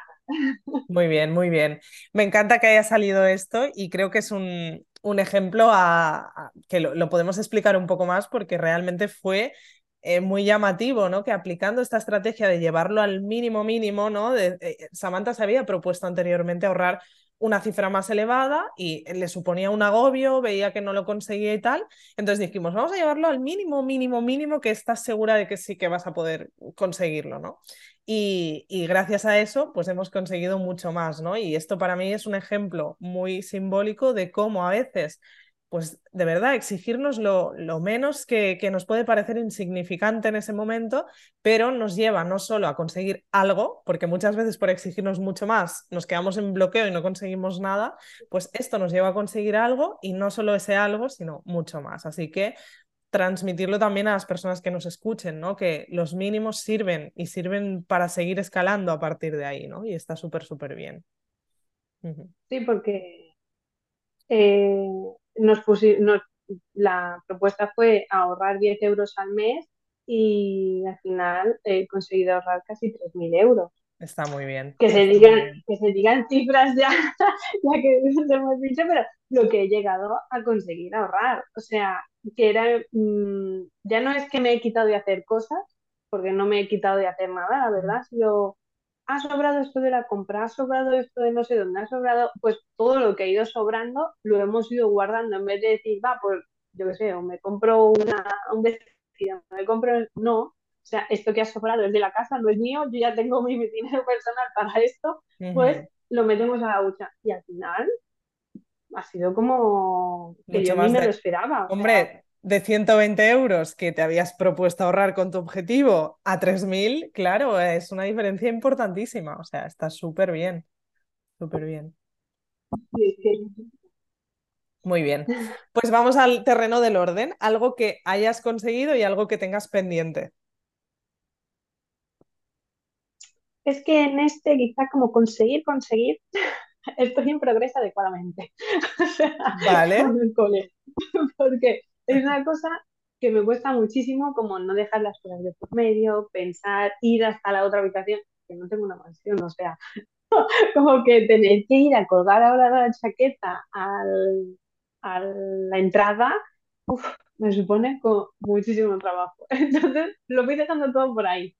Muy bien, muy bien. Me encanta que haya salido esto y creo que es un, un ejemplo a, que lo, lo, podemos explicar un poco más porque realmente fue eh, muy llamativo, ¿no? Que aplicando esta estrategia de llevarlo al mínimo mínimo, ¿no? De, eh, Samantha se había propuesto anteriormente ahorrar una cifra más elevada y le suponía un agobio, veía que no lo conseguía y tal. Entonces dijimos, vamos a llevarlo al mínimo, mínimo, mínimo, que estás segura de que sí que vas a poder conseguirlo, ¿no? Y, y, gracias a eso, pues hemos conseguido mucho más, ¿no? Y esto para mí es un ejemplo muy simbólico de cómo a veces pues de verdad exigirnos lo, lo menos que, que, nos puede parecer insignificante en ese momento, pero nos lleva no solo a conseguir algo, porque muchas veces por exigirnos mucho más nos quedamos en bloqueo y no conseguimos nada, pues esto nos lleva a conseguir algo y no solo ese algo, sino mucho más. Así que transmitirlo también a las personas que nos escuchen, ¿no? Que los mínimos sirven y sirven para seguir escalando a partir de ahí, ¿no? Y está súper, súper bien. Sí, porque eh, nos, nos la propuesta fue ahorrar 10 euros al mes y al final he conseguido ahorrar casi 3.000 euros. Está muy bien. Que se, digan, que se digan cifras ya, ya que hemos dicho, pero lo que he llegado a conseguir ahorrar. O sea, que era, mm, ya no es que me he quitado de hacer cosas, porque no me he quitado de hacer nada, la verdad, sino ha sobrado esto de la compra, ha sobrado esto de no sé dónde, ha sobrado, pues todo lo que ha ido sobrando lo hemos ido guardando en vez de decir, va, pues yo qué sé, o me compro una, un vestido, me compro, no, o sea, esto que ha sobrado es de la casa, no es mío, yo ya tengo mi dinero personal para esto, pues lo metemos a la hucha. Y al final ha sido como que yo ni me lo esperaba. Hombre, de 120 euros que te habías propuesto ahorrar con tu objetivo a 3.000, claro, es una diferencia importantísima. O sea, está súper bien, súper bien. Muy bien. Pues vamos al terreno del orden, algo que hayas conseguido y algo que tengas pendiente. Es que en este quizá como conseguir, conseguir, estoy en progreso adecuadamente. vale. Porque es una cosa que me cuesta muchísimo como no dejar las cosas de por medio, pensar, ir hasta la otra habitación, que no tengo una mansión, o sea, como que tener que ir a colgar ahora la chaqueta al, a la entrada, me supone como muchísimo trabajo. Entonces lo voy dejando todo por ahí.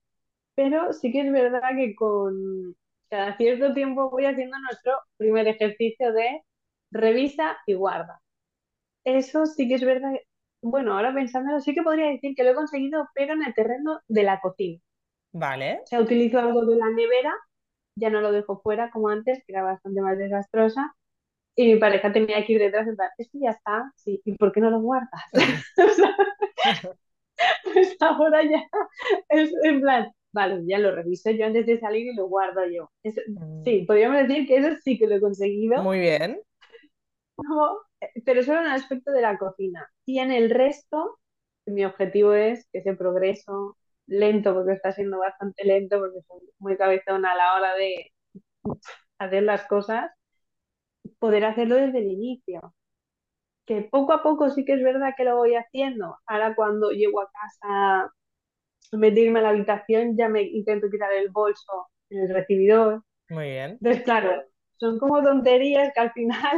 Pero sí que es verdad que con cada cierto tiempo voy haciendo nuestro primer ejercicio de revisa y guarda. Eso sí que es verdad bueno, ahora pensándolo, sí que podría decir que lo he conseguido, pero en el terreno de la cocina. Vale. O sea, utilizo algo de la nevera, ya no lo dejo fuera como antes, que era bastante más desastrosa, y mi pareja tenía que ir detrás en plan, esto ya está, sí, ¿y por qué no lo guardas? pues ahora ya es en plan, vale, ya lo reviso yo antes de salir y lo guardo yo. Mm. sí, podríamos decir que eso sí que lo he conseguido. Muy bien. No, pero solo en el aspecto de la cocina. Y en el resto, mi objetivo es que ese progreso lento, porque está siendo bastante lento, porque soy muy cabezona a la hora de hacer las cosas, poder hacerlo desde el inicio. Que poco a poco sí que es verdad que lo voy haciendo. Ahora cuando llego a casa, meterme a la habitación, ya me intento quitar el bolso en el recibidor. Muy bien. Entonces, claro, son como tonterías que al final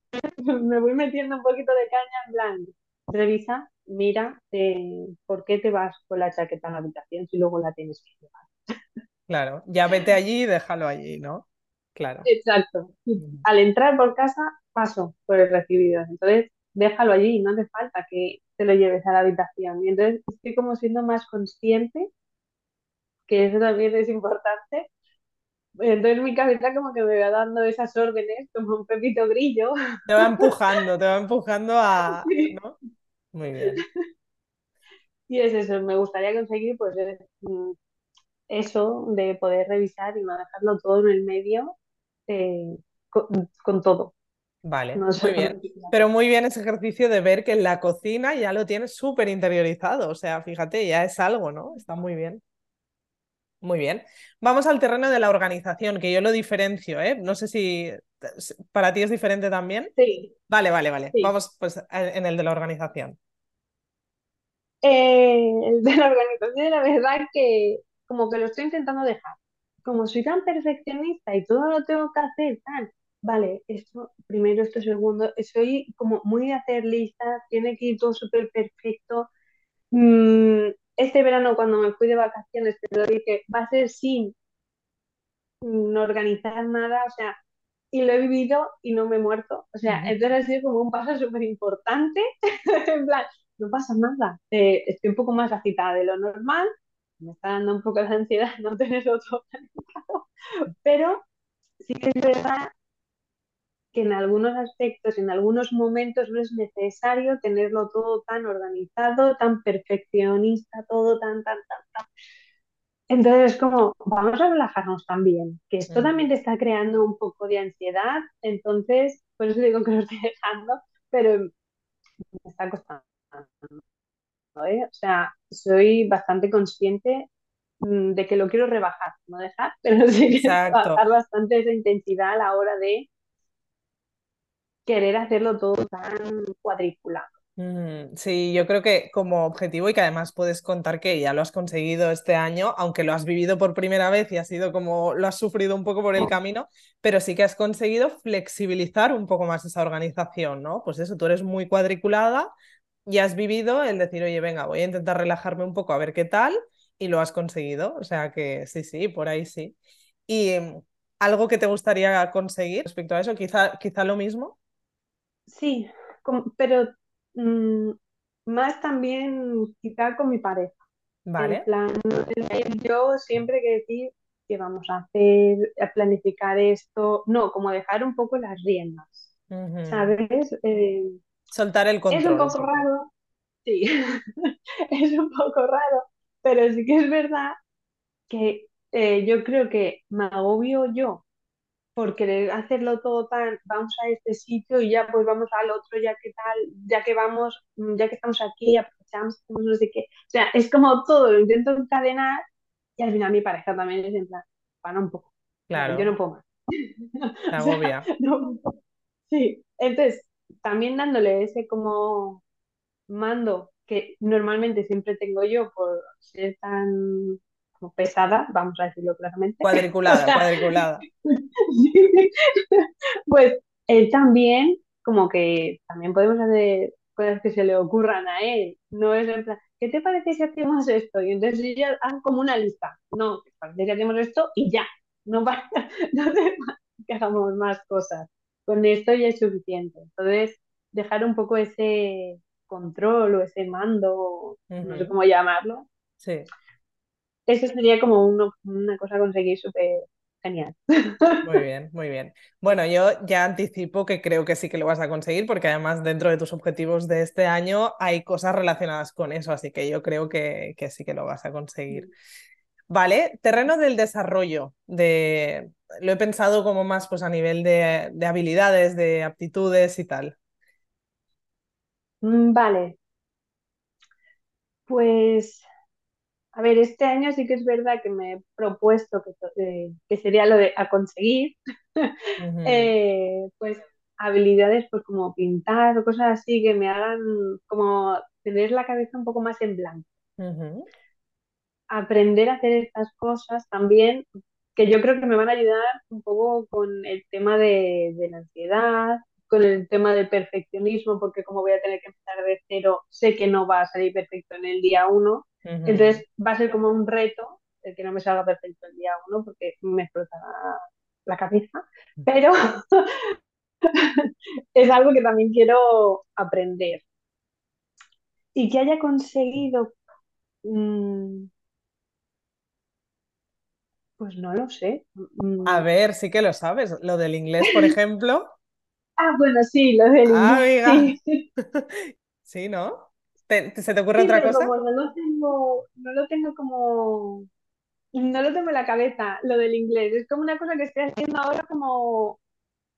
me voy metiendo un poquito de caña en plan, revisa, mira, eh, ¿por qué te vas con la chaqueta a la habitación si luego la tienes que llevar? Claro, ya vete allí y déjalo allí, ¿no? Claro. Exacto. Al entrar por casa, paso por el recibido. Entonces, déjalo allí, no hace falta que te lo lleves a la habitación. Y entonces estoy como siendo más consciente, que eso también es importante, entonces mi cabeza como que me va dando esas órdenes como un pepito grillo. Te va empujando, te va empujando a... ¿no? Muy bien. Y es eso, me gustaría conseguir pues mm, eso de poder revisar y no dejarlo todo en el medio eh, con, todo. Vale, muy bien. Pero muy bien ese ejercicio de ver que en la cocina ya lo tienes súper interiorizado. O sea, fíjate, ya es algo, ¿no? Está muy bien. Muy bien. Vamos al terreno de la organización, que yo lo diferencio, ¿eh? No sé si para ti es diferente también. Sí. Vale, vale, vale. Vamos pues en el de la organización. Eh, el de la organización, la verdad que como que lo estoy intentando dejar. Como soy tan perfeccionista y todo lo tengo que hacer, tal, vale, esto primero, esto segundo, soy como muy de hacer listas, tiene que ir todo súper perfecto. Mm, este verano cuando me fui de vacaciones, te lo dije, va a ser sin no organizar nada, o sea, y lo he vivido y no me he muerto. O sea, entonces ha sido como un paso súper importante. en plan, no pasa nada. Eh, estoy un poco más agitada de lo normal. Me está dando un poco de ansiedad no tenerlo todo planificado. Pero sí que es verdad que en algunos aspectos, en algunos momentos no es necesario tenerlo todo tan organizado, tan perfeccionista, todo tan, tan, tan, tan. Entonces, como, vamos a relajarnos también, que esto también te está creando un poco de ansiedad, entonces, por eso digo que lo estoy dejando, pero me está costando. ¿eh? O sea, soy bastante consciente mm, de que lo quiero rebajar, no dejar, pero sí que bajar bastante esa intensidad a la hora de querer hacerlo todo tan cuadriculado. Mm, sí, yo creo que como objetivo y que además puedes contar que ya lo has conseguido este año, aunque lo has vivido por primera vez y ha sido como lo has sufrido un poco por el camino, pero sí que has conseguido flexibilizar un poco más esa organización, ¿no? Pues eso, tú eres muy cuadriculada y has vivido el decir, oye, venga, voy a intentar relajarme un poco a ver qué tal y lo has conseguido, o sea que sí, sí, por ahí sí. ¿Y mm, algo que te gustaría conseguir respecto a eso? Quizá, quizá lo mismo. Sí, pero Mm, más también quizá con mi pareja. Vale. En plan, yo siempre que decir que vamos a hacer, a planificar esto, no, como dejar un poco las riendas, ¿sabes? Eh, Soltar el control. Es un poco raro, sí, es un poco raro, pero sí que es verdad que eh, yo creo que me agobio yo por querer hacerlo todo tan, vamos a este sitio y ya pues vamos al otro, ya que tal, ya que vamos, mm, ya que estamos aquí, aprovechamos, no sé qué. O sea, es como todo, lo intento encadenar y al final mi pareja también es en plan, para un poco. Claro. Yo no puedo más. agobia. sí, entonces, también dándole ese como mando que normalmente siempre tengo yo por ser tan pesada, vamos a decirlo claramente. Cuadriculada, cuadriculada. pues él también, como que también podemos hacer cosas que se le ocurran a él. No es en plan, ¿qué te parece si hacemos esto? Y entonces ya haz como una lista. No, ¿qué te parece si hacemos esto? Y ya. No, para, no que hagamos más cosas. Con esto ya es suficiente. Entonces, dejar un poco ese control o ese mando, no sé cómo llamarlo, sí eso sería como una cosa a conseguir súper genial. Muy bien, muy bien. Bueno, yo ya anticipo que creo que sí que lo vas a conseguir porque además dentro de tus objetivos de este año hay cosas relacionadas con eso, así que yo creo que, que sí que lo vas a conseguir. Vale, terreno del desarrollo, de... lo he pensado como más pues, a nivel de, de habilidades, de aptitudes y tal. Mm, vale. Pues a ver, este año sí que es verdad que me he propuesto que, eh, que sería lo de a conseguir, eh, pues habilidades pues como pintar o cosas así que me hagan como tener la cabeza un poco más en blanco. Aprender a hacer estas cosas también, que yo creo que me van a ayudar un poco con el tema de, de la ansiedad, con el tema del perfeccionismo, porque como voy a tener que empezar de cero, sé que no va a salir perfecto en el día uno. Entonces va a ser como un reto el que no me salga perfecto el día uno, porque me explota la cabeza. Pero es algo que también quiero aprender. Y que haya conseguido... Mm, pues no lo sé. A mm. ver, sí que lo sabes. Lo del inglés, por ejemplo. Ah, bueno, sí, lo del inglés. Sí. sí, ¿no? ¿Se te ocurre otra cosa? no lo no lo tengo como, no lo tengo en la cabeza, lo del inglés. Es como una cosa que estoy haciendo ahora como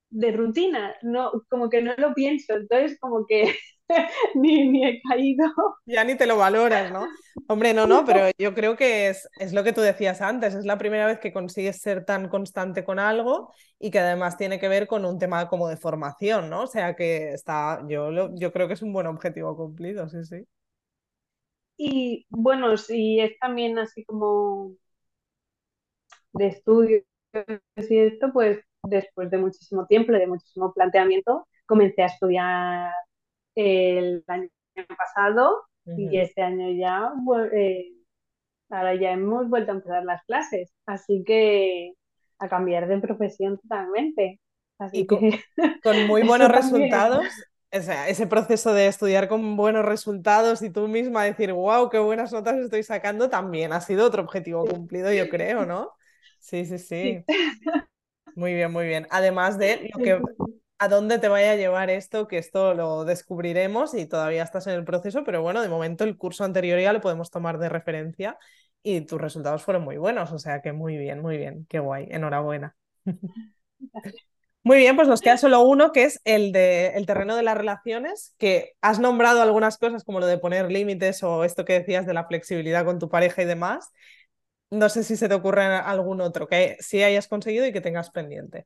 de rutina, no, como que no lo pienso, entonces como que ni, he caído. Ya ni te lo valoras, ¿no? Hombre, no, no, pero yo creo que es, es, lo que tú decías antes, es la primera vez que consigues ser tan constante con algo y que además tiene que ver con un tema como de formación, ¿no? O sea que está, yo, yo creo que es un buen objetivo cumplido, sí, sí. Y bueno, si es también así como de estudio y esto, pues después de muchísimo tiempo, de muchísimo planteamiento, comencé a estudiar el año pasado y este año ya eh, ahora ya hemos vuelto a empezar las clases, así que a cambiar de profesión totalmente. Así y con, que con muy buenos resultados. O sea, ese proceso de estudiar con buenos resultados y tú misma decir, wow, qué buenas notas estoy sacando, también ha sido otro objetivo cumplido, yo creo, ¿no? Sí, sí, sí. Muy bien, muy bien. Además de lo que, a dónde te vaya a llevar esto, que esto lo descubriremos y todavía estás en el proceso, pero bueno, de momento el curso anterior ya lo podemos tomar de referencia y tus resultados fueron muy buenos, o sea que muy bien, muy bien, qué guay, enhorabuena. Muy bien, pues nos queda solo uno, que es el de el terreno de las relaciones, que has nombrado algunas cosas como lo de poner límites o esto que decías de la flexibilidad con tu pareja y demás. No sé si se te ocurre algún otro que sí hayas conseguido y que tengas pendiente.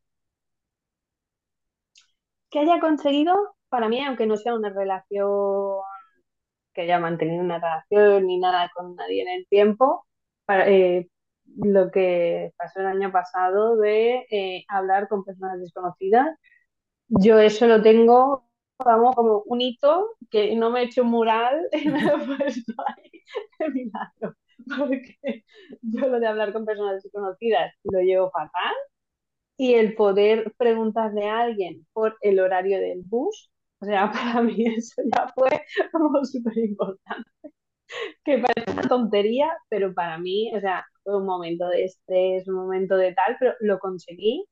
Que haya conseguido, para mí, aunque no sea una relación que haya mantenido una relación ni nada con nadie en el tiempo, para, eh, lo que pasó el año pasado de eh, hablar con personas desconocidas. Yo eso lo tengo, vamos, como un hito que no me he hecho un mural y me he puesto ahí de mi lado. Porque yo lo de hablar con personas desconocidas lo llevo fatal. Y el poder preguntarle a alguien por el horario del bus, o sea, para mí eso ya fue como súper importante. Que parece una tontería, pero para mí, o sea, un momento de estrés, un momento de tal, pero lo conseguí.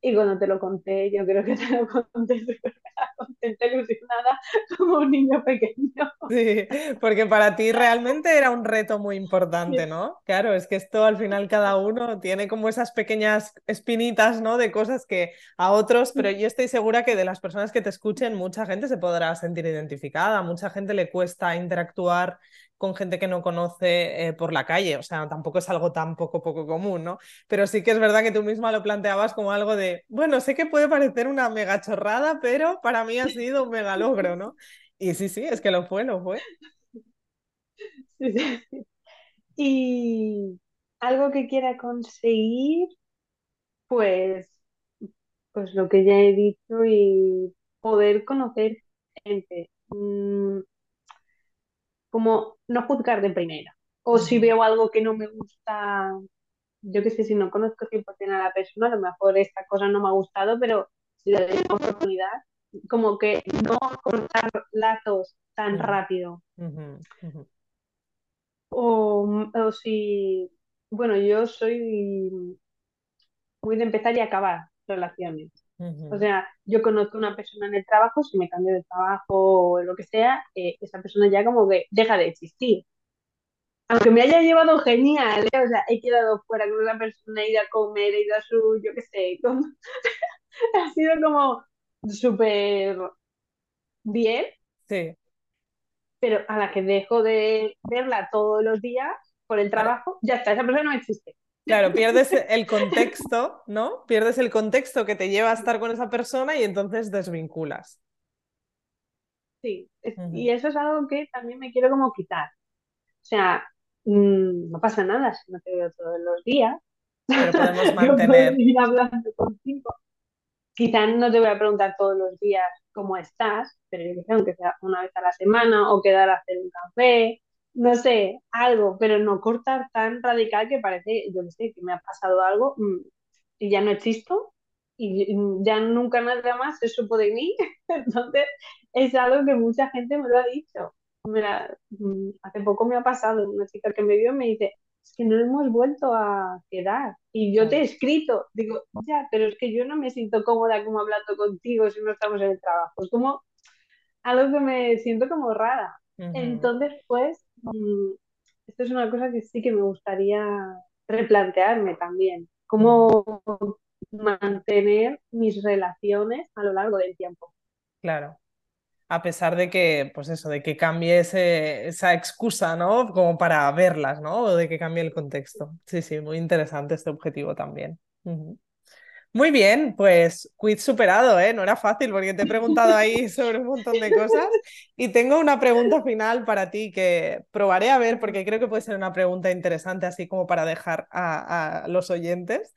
Y cuando te lo conté, yo creo que te lo conté contenta, ilusionada, como un niño pequeño. Sí, porque para ti realmente era un reto muy importante, ¿no? Claro, es que esto al final cada uno tiene como esas pequeñas espinitas, ¿no? De cosas que a otros, pero yo estoy segura que de las personas que te escuchen, mucha gente se podrá sentir identificada, mucha gente le cuesta interactuar con gente que no conoce eh, por la calle, o sea, tampoco es algo tan poco, poco común, ¿no? Pero sí que es verdad que tú misma lo planteabas como algo de, bueno, sé que puede parecer una mega chorrada, pero para mí ha sido un mega logro, ¿no? Y sí, sí, es que lo fue, lo fue. Sí, sí. Y algo que quiera conseguir, pues, pues lo que ya he dicho y poder conocer gente. Mm, como no juzgar de primera. O si veo algo que no me gusta, yo qué sé, si no conozco 100% a la persona, a lo mejor esta cosa no me ha gustado, pero si le doy una oportunidad, como que no cortar lazos tan rápido. O, o si, bueno, yo soy muy de empezar y acabar relaciones. O sea, yo conozco a una persona en el trabajo, si me cambio de trabajo o lo que sea, eh, esa persona ya como que deja de existir. Aunque me haya llevado genial, ¿eh? o sea, he quedado fuera con una persona, he ido a comer, he ido a su, yo qué sé, ha sido como súper bien. Sí. Pero a la que dejo de verla todos los días por el trabajo, ya está, esa persona no existe. Claro, pierdes el contexto, ¿no? Pierdes el contexto que te lleva a estar con esa persona y entonces desvinculas. Sí, y eso es algo que también me quiero como quitar. O sea, mm, no pasa nada si no te veo todos los días. Pero podemos mantener. ir hablando contigo. Quizás no te voy a preguntar todos los días cómo estás, pero yo que sé, aunque sea una vez a la semana o quedar a hacer un café no sé, algo, pero no cortar tan radical que parece, yo no sé, que me ha pasado algo mm, y ya no existo y ya nunca nada más se supo de mí. Entonces, es algo que mucha gente me lo ha dicho. Mira, mm, hace poco me ha pasado una chica que me vio y me dice, es que no hemos vuelto a quedar. Y yo te he escrito, digo, ya, pero es que yo no me siento cómoda como hablando contigo si no estamos en el trabajo. Es como algo que me siento como rara. Entonces, pues, Mm, esto es una cosa que sí que me gustaría replantearme también. Cómo mantener mis relaciones a lo largo del tiempo. Claro. A pesar de que, pues eso, de que cambie esa excusa, ¿no? Como para verlas, ¿no? O de que cambie el contexto. Sí, sí, muy interesante este objetivo también. Muy bien, pues quiz superado, ¿eh? No era fácil porque te he preguntado ahí sobre un montón de cosas y tengo una pregunta final para ti que probaré a ver porque creo que puede ser una pregunta interesante así como para dejar a, los oyentes,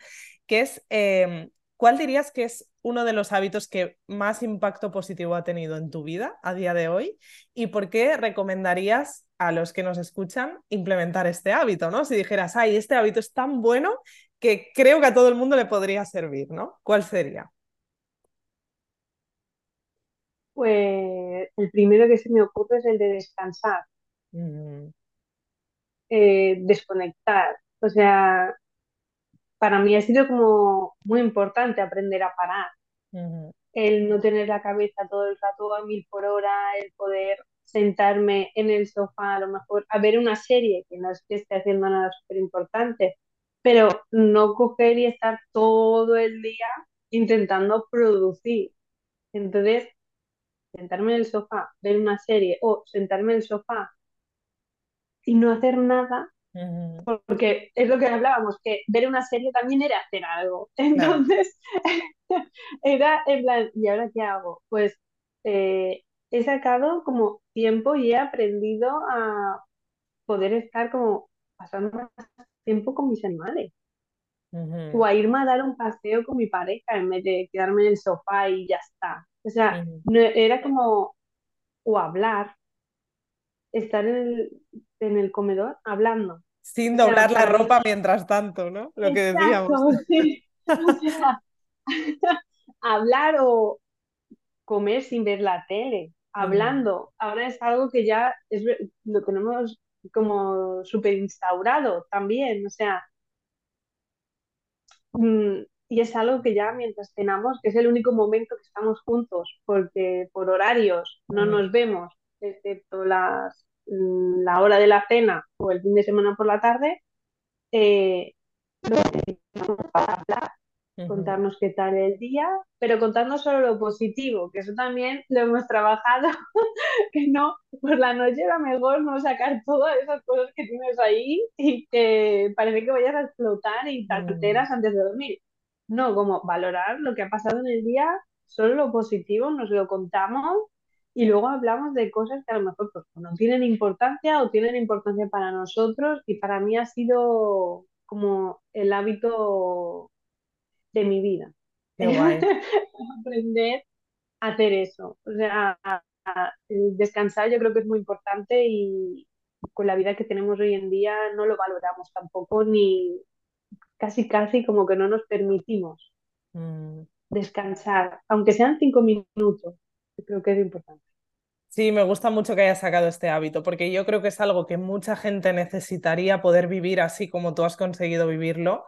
que es, em, ¿cuál dirías que es uno de los hábitos que más impacto positivo ha tenido en tu vida a día de hoy y por qué recomendarías a los que nos escuchan implementar este hábito, ¿no? Si dijeras, ay, este hábito es tan bueno que creo que a todo el mundo le podría servir, ¿no? ¿Cuál sería? Pues el primero que se me ocurre es el de descansar, Mm, eh, desconectar. O sea, para mí ha sido como muy importante aprender a parar, el no tener la cabeza todo el rato a mil por hora, el poder sentarme en el sofá a lo mejor a ver una serie, que no es que esté haciendo nada súper importante, pero no coger y estar todo el día intentando producir. Entonces, sentarme en el sofá, ver una serie o sentarme en el sofá y no hacer nada porque es lo que hablábamos, que ver una serie también era hacer algo. Entonces, era en plan, ¿y ahora qué hago? Pues eh, he sacado como tiempo y he aprendido a poder estar como pasando más tiempo con mis animales. O ujú, a irme a dar un paseo con mi pareja en vez de quedarme en el sofá y ya está. O sea, no, era como, o hablar, estar en el, en el comedor hablando. Sin O sea, doblar la ropa mientras tanto, ¿no? Lo que decíamos. Exacto, sí. O sea, hablar o comer sin ver la tele, hablando. Ahora es algo que ya es, lo tenemos como súper instaurado también. O sea, mm, y es algo que ya mientras cenamos, que es el único momento que estamos juntos, porque por horarios no nos vemos, excepto las, mm, la hora de la cena o el fin de semana por la tarde, eh, para hablar contarnos qué tal el día, pero contarnos solo lo positivo, que eso también lo hemos trabajado, que no, por la noche era mejor no sacar todas esas cosas que tienes ahí y que parece que vayas a explotar y te ujú. alteras antes de dormir. No, como valorar lo que ha pasado en el día, solo lo positivo, nos lo contamos y luego hablamos de cosas que a lo mejor pues, no tienen importancia o tienen importancia para nosotros y para mí ha sido como el hábito de mi vida. Qué guay. Aprender a hacer eso. O sea, a- a- el descansar yo creo que es muy importante y con la vida que tenemos hoy en día no lo valoramos tampoco ni casi casi como que no nos permitimos Mm. descansar, aunque sean cinco minutos. Yo creo que es importante. Sí, me gusta mucho que hayas sacado este hábito, porque yo creo que es algo que mucha gente necesitaría poder vivir así como tú has conseguido vivirlo,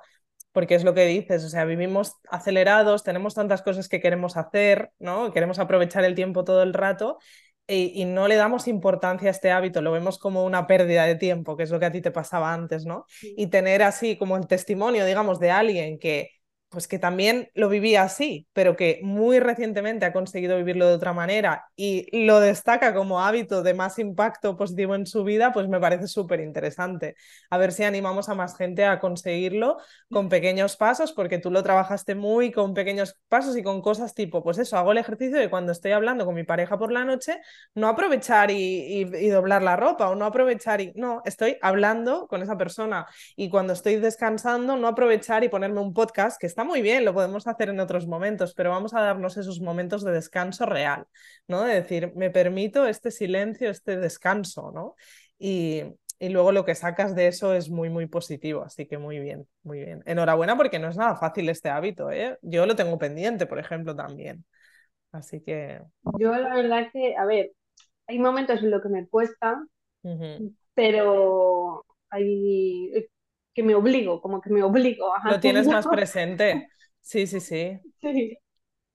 porque es lo que dices, o sea, vivimos acelerados, tenemos tantas cosas que queremos hacer, ¿no? Queremos aprovechar el tiempo todo el rato y, y no le damos importancia a este hábito, lo vemos como una pérdida de tiempo, que es lo que a ti te pasaba antes, ¿no? Y tener así como el testimonio, digamos, de alguien que pues que también lo vivía así, pero que muy recientemente ha conseguido vivirlo de otra manera y lo destaca como hábito de más impacto positivo en su vida, pues me parece súper interesante. A ver si animamos a más gente a conseguirlo con pequeños pasos, porque tú lo trabajaste muy con pequeños pasos y con cosas tipo, pues eso, hago el ejercicio de cuando estoy hablando con mi pareja por la noche, no aprovechar y, y, doblar la ropa o no aprovechar y no, estoy hablando con esa persona y cuando estoy descansando, no aprovechar y ponerme un podcast, que está muy bien, lo podemos hacer en otros momentos, pero vamos a darnos esos momentos de descanso real, ¿no? De decir, me permito este silencio, este descanso, ¿no? Y, y luego lo que sacas de eso es muy, muy positivo, así que muy bien, muy bien. Enhorabuena porque no es nada fácil este hábito, ¿eh? Yo lo tengo pendiente, por ejemplo, también. Así que... Yo la verdad que, a ver, hay momentos en los que me cuesta, pero hay que me obligo, como que me obligo a Lo tienes más presente. Sí, sí, sí. Sí.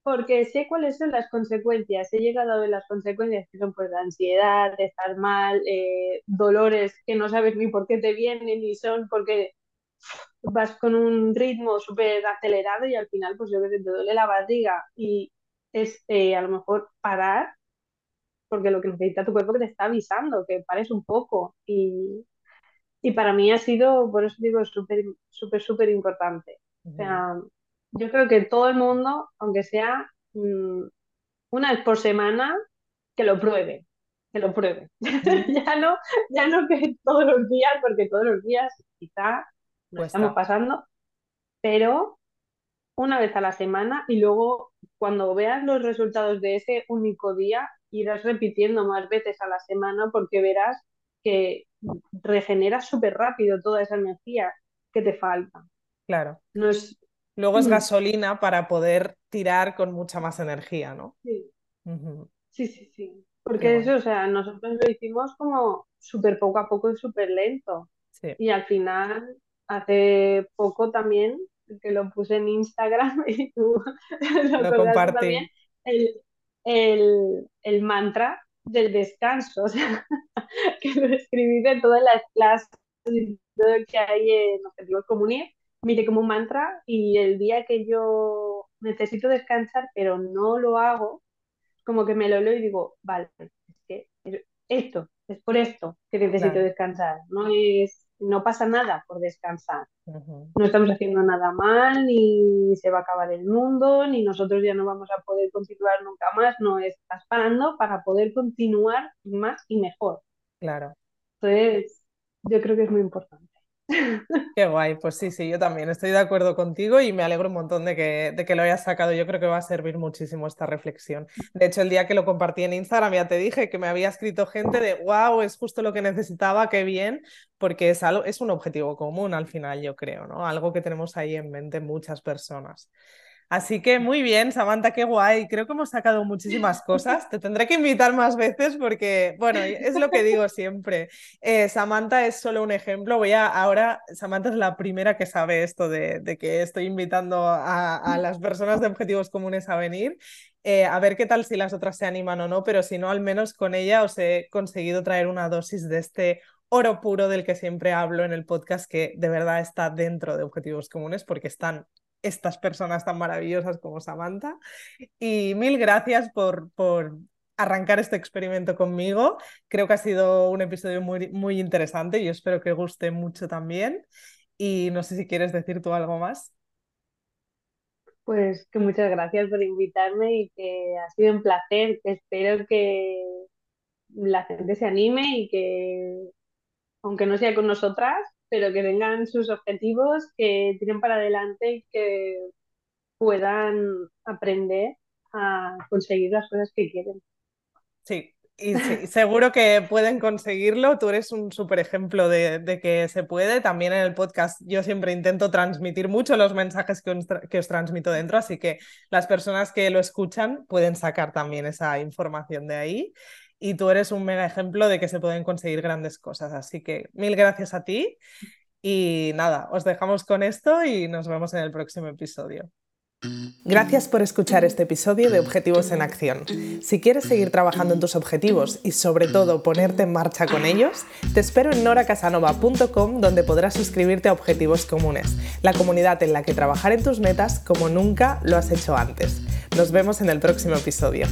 porque sé cuáles son las consecuencias. He llegado a ver las consecuencias que son pues de ansiedad, de estar mal, eh, dolores que no sabes ni por qué te vienen ni son porque vas con un ritmo súper acelerado y al final pues yo que te duele la barriga y es eh, a lo mejor parar porque lo que necesita tu cuerpo que te está avisando, que pares un poco y, y para mí ha sido, por eso digo, súper, súper, súper importante. O sea, yo creo que todo el mundo, aunque sea mmm, una vez por semana, que lo pruebe, que lo pruebe. Mm, ya no, ya no que todos los días, porque todos los días quizá nos estamos pasando, pero una vez a la semana y luego cuando veas los resultados de ese único día, irás repitiendo más veces a la semana porque verás que regeneras súper rápido toda esa energía que te falta. Claro. No es... Luego es mm. gasolina para poder tirar con mucha más energía, ¿no? Sí. Sí, sí, sí. Porque eso, o sea, nosotros lo hicimos como súper poco a poco y súper lento. Y al final, hace poco también, que lo puse en Instagram y tú lo, lo compartí. el, el, mantra del descanso, o sea, que lo escribí de todas las clases y todo lo que hay en Objetivos Comunes, mire como un mantra y el día que yo necesito descansar, pero no lo hago, como que me lo leo y digo, vale, es que esto, es por esto que necesito descansar, no es no pasa nada por descansar. No estamos haciendo nada mal, ni se va a acabar el mundo, ni nosotros ya no vamos a poder continuar nunca más. No, estás parando para poder continuar más y mejor. Claro. Entonces, yo creo que es muy importante. Qué guay, pues sí, sí, yo también estoy de acuerdo contigo y me alegro un montón de que, de que lo hayas sacado. Yo creo que va a servir muchísimo esta reflexión. De hecho, el día que lo compartí en Instagram ya te dije que me había escrito gente de, wow, es justo lo que necesitaba, qué bien, porque es, algo, es un objetivo común al final, yo creo, ¿no? Algo que tenemos ahí en mente muchas personas. Así que muy bien, Samantha, qué guay. Creo que hemos sacado muchísimas cosas. Te tendré que invitar más veces porque, bueno, es lo que digo siempre. Eh, Samantha es solo un ejemplo. Voy a, ahora, Samantha es la primera que sabe esto de, que estoy invitando a, las personas de objetivos comunes a venir. Eh, a ver qué tal si las otras se animan o no, pero si no, al menos con ella os he conseguido traer una dosis de este oro puro del que siempre hablo en el podcast, que de verdad está dentro de objetivos comunes porque están estas personas tan maravillosas como Samantha. Y mil gracias por, por arrancar este experimento conmigo. Creo que ha sido un episodio muy, muy interesante y espero que guste mucho también. Y no sé si quieres decir tú algo más. Pues que muchas gracias por invitarme y que ha sido un placer. espero que la gente se anime y que, aunque no sea con nosotras, pero que tengan sus objetivos, que tiren para adelante y que puedan aprender a conseguir las cosas que quieren. Sí, y seguro que pueden conseguirlo. Tú eres un súper ejemplo de, que se puede. También en el podcast yo siempre intento transmitir mucho los mensajes que os, que os, transmito dentro, así que las personas que lo escuchan pueden sacar también esa información de ahí. Y tú eres un mega ejemplo de que se pueden conseguir grandes cosas. Así que mil gracias a ti. Y nada, os dejamos con esto y nos vemos en el próximo episodio. Gracias por escuchar este episodio de Objetivos en Acción. Si quieres seguir trabajando en tus objetivos y sobre todo ponerte en marcha con ellos, te espero en noracasanova.com donde podrás suscribirte a Objetivos Comunes, la comunidad en la que trabajar en tus metas como nunca lo has hecho antes. Nos vemos en el próximo episodio.